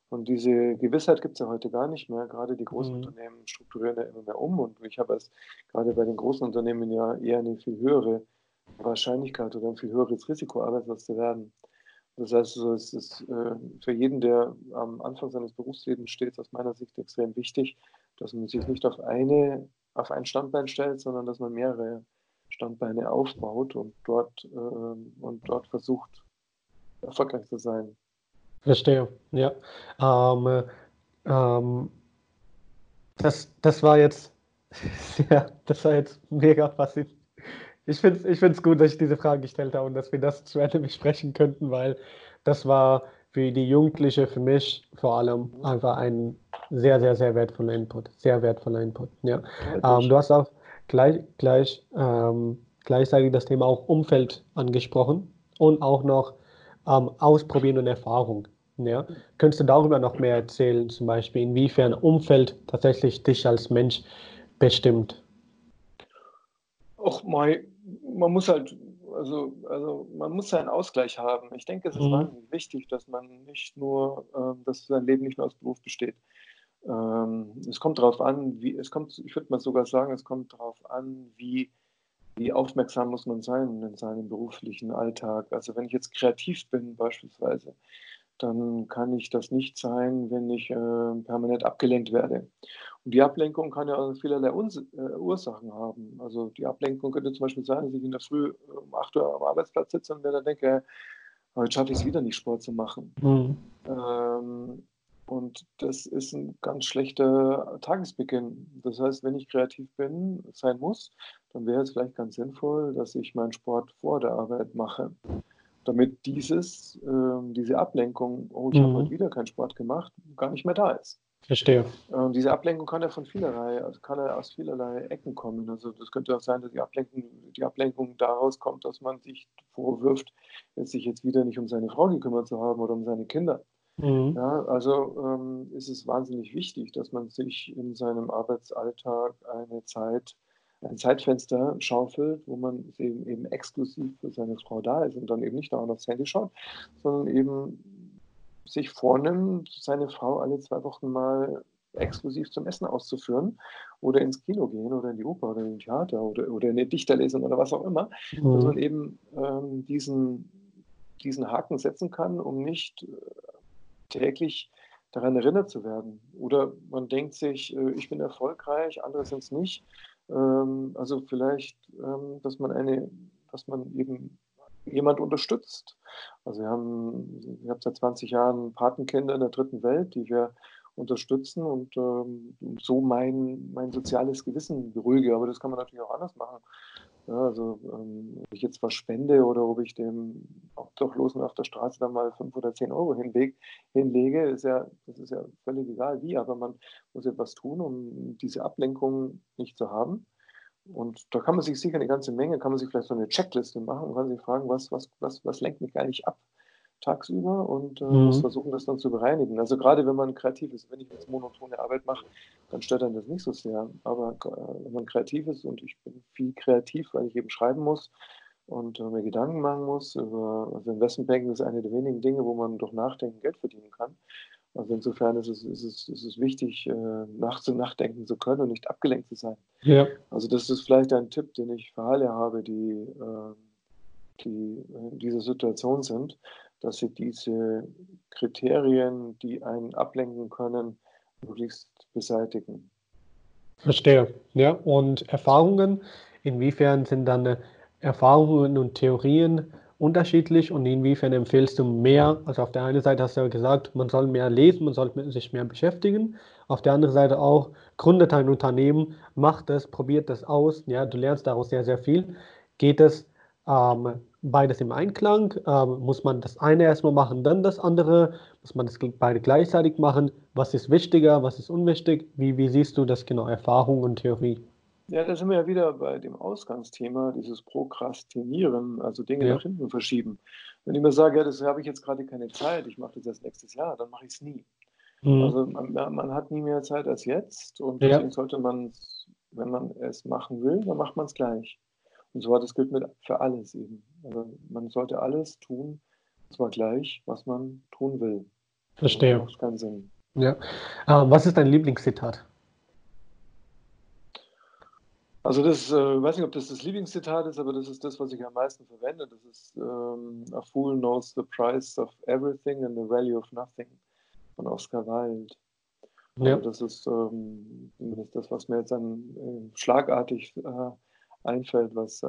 Und diese Gewissheit gibt es ja heute gar nicht mehr. Gerade die großen mhm. Unternehmen strukturieren ja immer mehr um. Und ich habe es gerade bei den großen Unternehmen ja eher eine viel höhere Wahrscheinlichkeit oder ein viel höheres Risiko, arbeitslos zu werden. Das heißt, also, es ist äh, für jeden, der am Anfang seines Berufslebens steht, aus meiner Sicht extrem wichtig, dass man sich nicht auf eine, auf ein Standbein stellt, sondern dass man mehrere Standbeine aufbaut und dort, äh, und dort versucht, erfolgreich zu sein. Verstehe, ja. Ähm, ähm, das, das war jetzt, *laughs* ja, das war jetzt mega faszinierend Ich finde es ich gut, dass ich diese Frage gestellt habe und dass wir das zu Ende *laughs* besprechen könnten, weil das war für die Jugendliche, für mich vor allem einfach ein sehr, sehr, sehr wertvoller Input. Sehr wertvoller Input. Ja. Ähm, du hast auch gleich, gleich ähm, gleichzeitig das Thema auch Umfeld angesprochen und auch noch ähm, Ausprobieren und Erfahrung. Ja. Könntest du darüber noch mehr erzählen, zum Beispiel, inwiefern Umfeld tatsächlich dich als Mensch bestimmt? Och, man, man muss halt, also, also man muss seinen Ausgleich haben. Ich denke, es ist mhm. wichtig, dass man nicht nur, äh, dass sein Leben nicht nur aus Beruf besteht. Ähm, es kommt darauf an, wie, es kommt, ich würde mal sogar sagen, es kommt darauf an, wie, wie aufmerksam muss man sein in seinem beruflichen Alltag. Also wenn ich jetzt kreativ bin beispielsweise, dann kann ich das nicht sein, wenn ich äh, permanent abgelenkt werde. Und die Ablenkung kann ja vielerlei Uns äh, Ursachen haben. Also die Ablenkung könnte zum Beispiel sein, dass ich in der Früh um 8 Uhr am Arbeitsplatz sitze und mir dann denke, heute schaffe ich es wieder nicht, Sport zu machen. Mhm. Ähm, und das ist ein ganz schlechter Tagesbeginn. Das heißt, wenn ich kreativ bin, sein muss, dann wäre es vielleicht ganz sinnvoll, dass ich meinen Sport vor der Arbeit mache. Damit dieses, äh, diese Ablenkung, oh, ich mhm. habe heute wieder keinen Sport gemacht, gar nicht mehr da ist. Verstehe. Ähm, diese Ablenkung kann ja von vielerlei, also kann ja aus vielerlei Ecken kommen. Also das könnte auch sein, dass die Ablenkung, die Ablenkung daraus kommt, dass man sich vorwirft, sich jetzt wieder nicht um seine Frau gekümmert zu haben oder um seine Kinder. Mhm. Ja, also ähm, ist es wahnsinnig wichtig, dass man sich in seinem Arbeitsalltag eine Zeit, ein Zeitfenster schaufelt, wo man eben, eben exklusiv für seine Frau da ist und dann eben nicht nur aufs Handy schaut, sondern eben sich vornimmt, seine Frau alle zwei Wochen mal exklusiv zum Essen auszuführen oder ins Kino gehen oder in die Oper oder in den Theater oder, oder in eine Dichterlesung oder was auch immer, mhm. dass man eben ähm, diesen, diesen Haken setzen kann, um nicht äh, täglich daran erinnert zu werden. Oder man denkt sich, äh, ich bin erfolgreich, andere sind es nicht. Ähm, also vielleicht, ähm, dass man eine, dass man eben jemand unterstützt. Also wir haben, ich habe seit 20 Jahren Patenkinder in der dritten Welt, die wir unterstützen und ähm, so mein, mein soziales Gewissen beruhige. Aber das kann man natürlich auch anders machen. Ja, also ähm, ob ich jetzt was spende oder ob ich dem Obdachlosen auf der Straße dann mal fünf oder zehn Euro hinleg, hinlege, ist ja, das ist ja völlig egal wie, aber man muss etwas tun, um diese Ablenkung nicht zu haben. Und da kann man sich sicher eine ganze Menge, kann man sich vielleicht so eine Checkliste machen und kann sich fragen, was, was, was, was lenkt mich eigentlich ab? Tagsüber und äh, mhm. muss versuchen, das dann zu bereinigen. Also gerade wenn man kreativ ist, wenn ich jetzt monotone Arbeit mache, dann stört dann das nicht so sehr. Aber äh, wenn man kreativ ist und ich bin viel kreativ, weil ich eben schreiben muss und äh, mir Gedanken machen muss über, also Investmentbanking ist eine der wenigen Dinge, wo man durch Nachdenken Geld verdienen kann. Also insofern ist es, ist es, ist es wichtig, äh, und nachdenken zu können und nicht abgelenkt zu sein. Ja. Also das ist vielleicht ein Tipp, den ich für alle habe, die, äh, die in dieser Situation sind dass sie diese Kriterien, die einen ablenken können, möglichst beseitigen. Verstehe. Ja, und Erfahrungen, inwiefern sind dann Erfahrungen und Theorien unterschiedlich und inwiefern empfiehlst du mehr? Also auf der einen Seite hast du ja gesagt, man soll mehr lesen, man soll sich mehr beschäftigen. Auf der anderen Seite auch, gründet ein Unternehmen, macht es, probiert es aus. Ja, du lernst daraus sehr, sehr viel. Geht es ähm, beides im Einklang? Ähm, muss man das eine erstmal machen, dann das andere? Muss man das beide gleichzeitig machen? Was ist wichtiger, was ist unwichtig? Wie, wie siehst du das genau, Erfahrung und Theorie? Ja, da sind wir ja wieder bei dem Ausgangsthema, dieses Prokrastinieren, also Dinge ja. nach hinten verschieben. Wenn ich mir sage, ja, das habe ich jetzt gerade keine Zeit, ich mache das erst nächstes Jahr, dann mache ich es nie. Mhm. Also man, man, hat nie mehr Zeit als jetzt und deswegen ja. sollte man, wenn man es machen will, dann macht man es gleich. Und so das gilt mit, für alles eben. Also man sollte alles tun, zwar gleich, was man tun will. Verstehe. Das macht keinen Sinn. Ja. Uh, was ist dein Lieblingszitat? Also das, äh, weiß nicht, ob das das Lieblingszitat ist, aber das ist das, was ich am meisten verwende. Das ist ähm, A Fool knows the price of everything and the value of nothing von Oscar Wilde. Ja. Also das ist ähm, das, was mir jetzt dann äh, schlagartig äh, einfällt, was äh,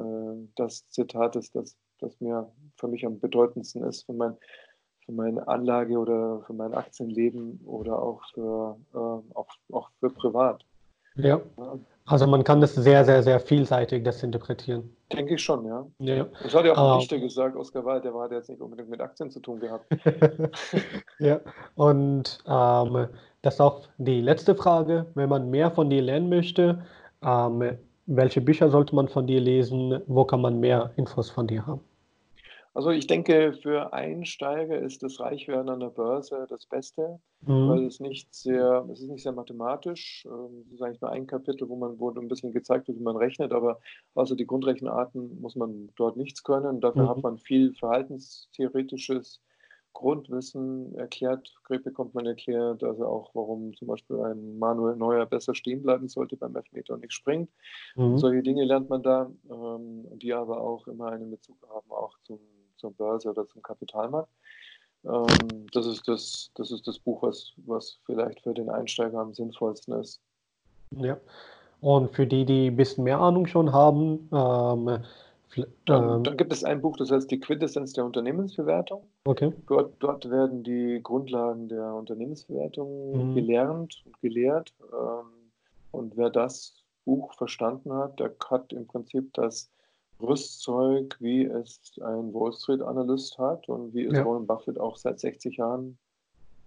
das Zitat ist, das, das mir für mich am bedeutendsten ist, für, mein, für meine Anlage oder für mein Aktienleben oder auch für, äh, auch, auch für privat. Ja. Also man kann das sehr, sehr, sehr vielseitig das interpretieren. Denke ich schon, ja. Ja. Das hat ja auch ein. Dichter gesagt, Oscar Wilde, der hat jetzt nicht unbedingt mit Aktien zu tun gehabt. *laughs* Ja, und ähm, das ist auch die letzte Frage. Wenn man mehr von dir lernen möchte, ähm, welche Bücher sollte man von dir lesen? Wo kann man mehr Infos von dir haben? Also ich denke, für Einsteiger ist das Reichwerden an der Börse das Beste, weil Mhm. es nicht sehr, es ist nicht sehr mathematisch. Ähm, Es ist eigentlich nur ein Kapitel, wo man, wo ein bisschen gezeigt wird, wie man rechnet, aber außer die Grundrechenarten muss man dort nichts können. Dafür hat Mhm. man viel verhaltenstheoretisches Grundwissen erklärt, bekommt man erklärt, also auch, warum zum Beispiel ein Manuel Neuer besser stehen bleiben sollte beim Elfmeter und nicht springt. Mhm. Solche Dinge lernt man da, ähm, die aber auch immer einen Bezug haben, auch zum, zur Börse oder zum Kapitalmarkt. Ähm, das, ist das, das ist das Buch, was, was vielleicht für den Einsteiger am sinnvollsten ist. Ja. Und für die, die ein bisschen mehr Ahnung schon haben, ähm, Dann, ähm, dann gibt es ein Buch, das heißt Die Quintessenz der Unternehmensbewertung. okay. Dort, dort werden die Grundlagen der Unternehmensbewertung Mhm. gelernt und gelehrt. Ähm, und wer das Buch verstanden hat, der hat im Prinzip das Rüstzeug, wie es ein Wall Street Analyst hat und wie es Ja. Warren Buffett auch seit 60 Jahren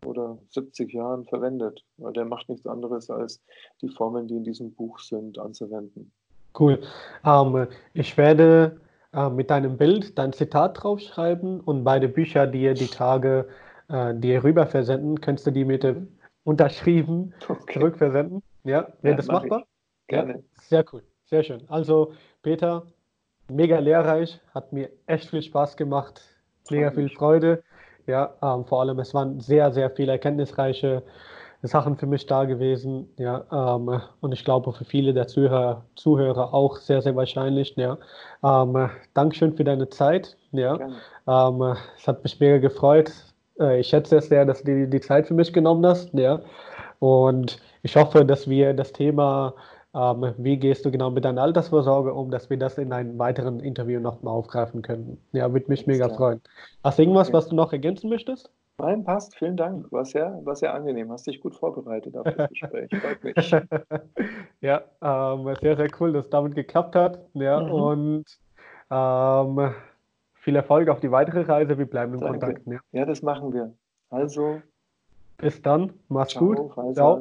oder 70 Jahren verwendet. Weil der macht nichts anderes, als die Formeln, die in diesem Buch sind, anzuwenden. Cool. Ähm, ich werde äh, mit deinem Bild dein Zitat draufschreiben und beide Bücher dir die Tage äh, dir rüber versenden. Könntest du die mit dem unterschrieben Okay. zurückversenden? Ja, wäre Ja, das mach ich. machbar? Ja, Gerne. sehr cool, sehr schön. Also, Peter, mega lehrreich, hat mir echt viel Spaß gemacht, mega viel. Freude. Ja, ähm, vor allem, es waren sehr, sehr viele erkenntnisreiche Sachen für mich da gewesen. Ja, ähm, und ich glaube für viele der Zuhörer, Zuhörer auch sehr, sehr wahrscheinlich. Ja, ähm, Dankeschön für deine Zeit. Ja, ähm, es hat mich mega gefreut. Äh, ich schätze es sehr, dass du die, die Zeit für mich genommen hast. Ja. Und ich hoffe, dass wir das Thema, ähm, wie gehst du genau mit deiner Altersvorsorge um, dass wir das in einem weiteren Interview nochmal aufgreifen können. Ja, würde mich mega freuen. Hast du irgendwas, was du noch ergänzen möchtest? Nein, passt. Vielen Dank. War sehr, war sehr angenehm. Hast dich gut vorbereitet auf das Gespräch. Freut *laughs* mich. Ja, ähm, sehr, sehr cool, dass es damit geklappt hat. Ja, Mhm. und ähm, viel Erfolg auf die weitere Reise. Wir bleiben im Danke. Kontakt. Ja. Ja, das machen wir. Also, Bis dann, mach's ciao, gut. Faisal. Ciao.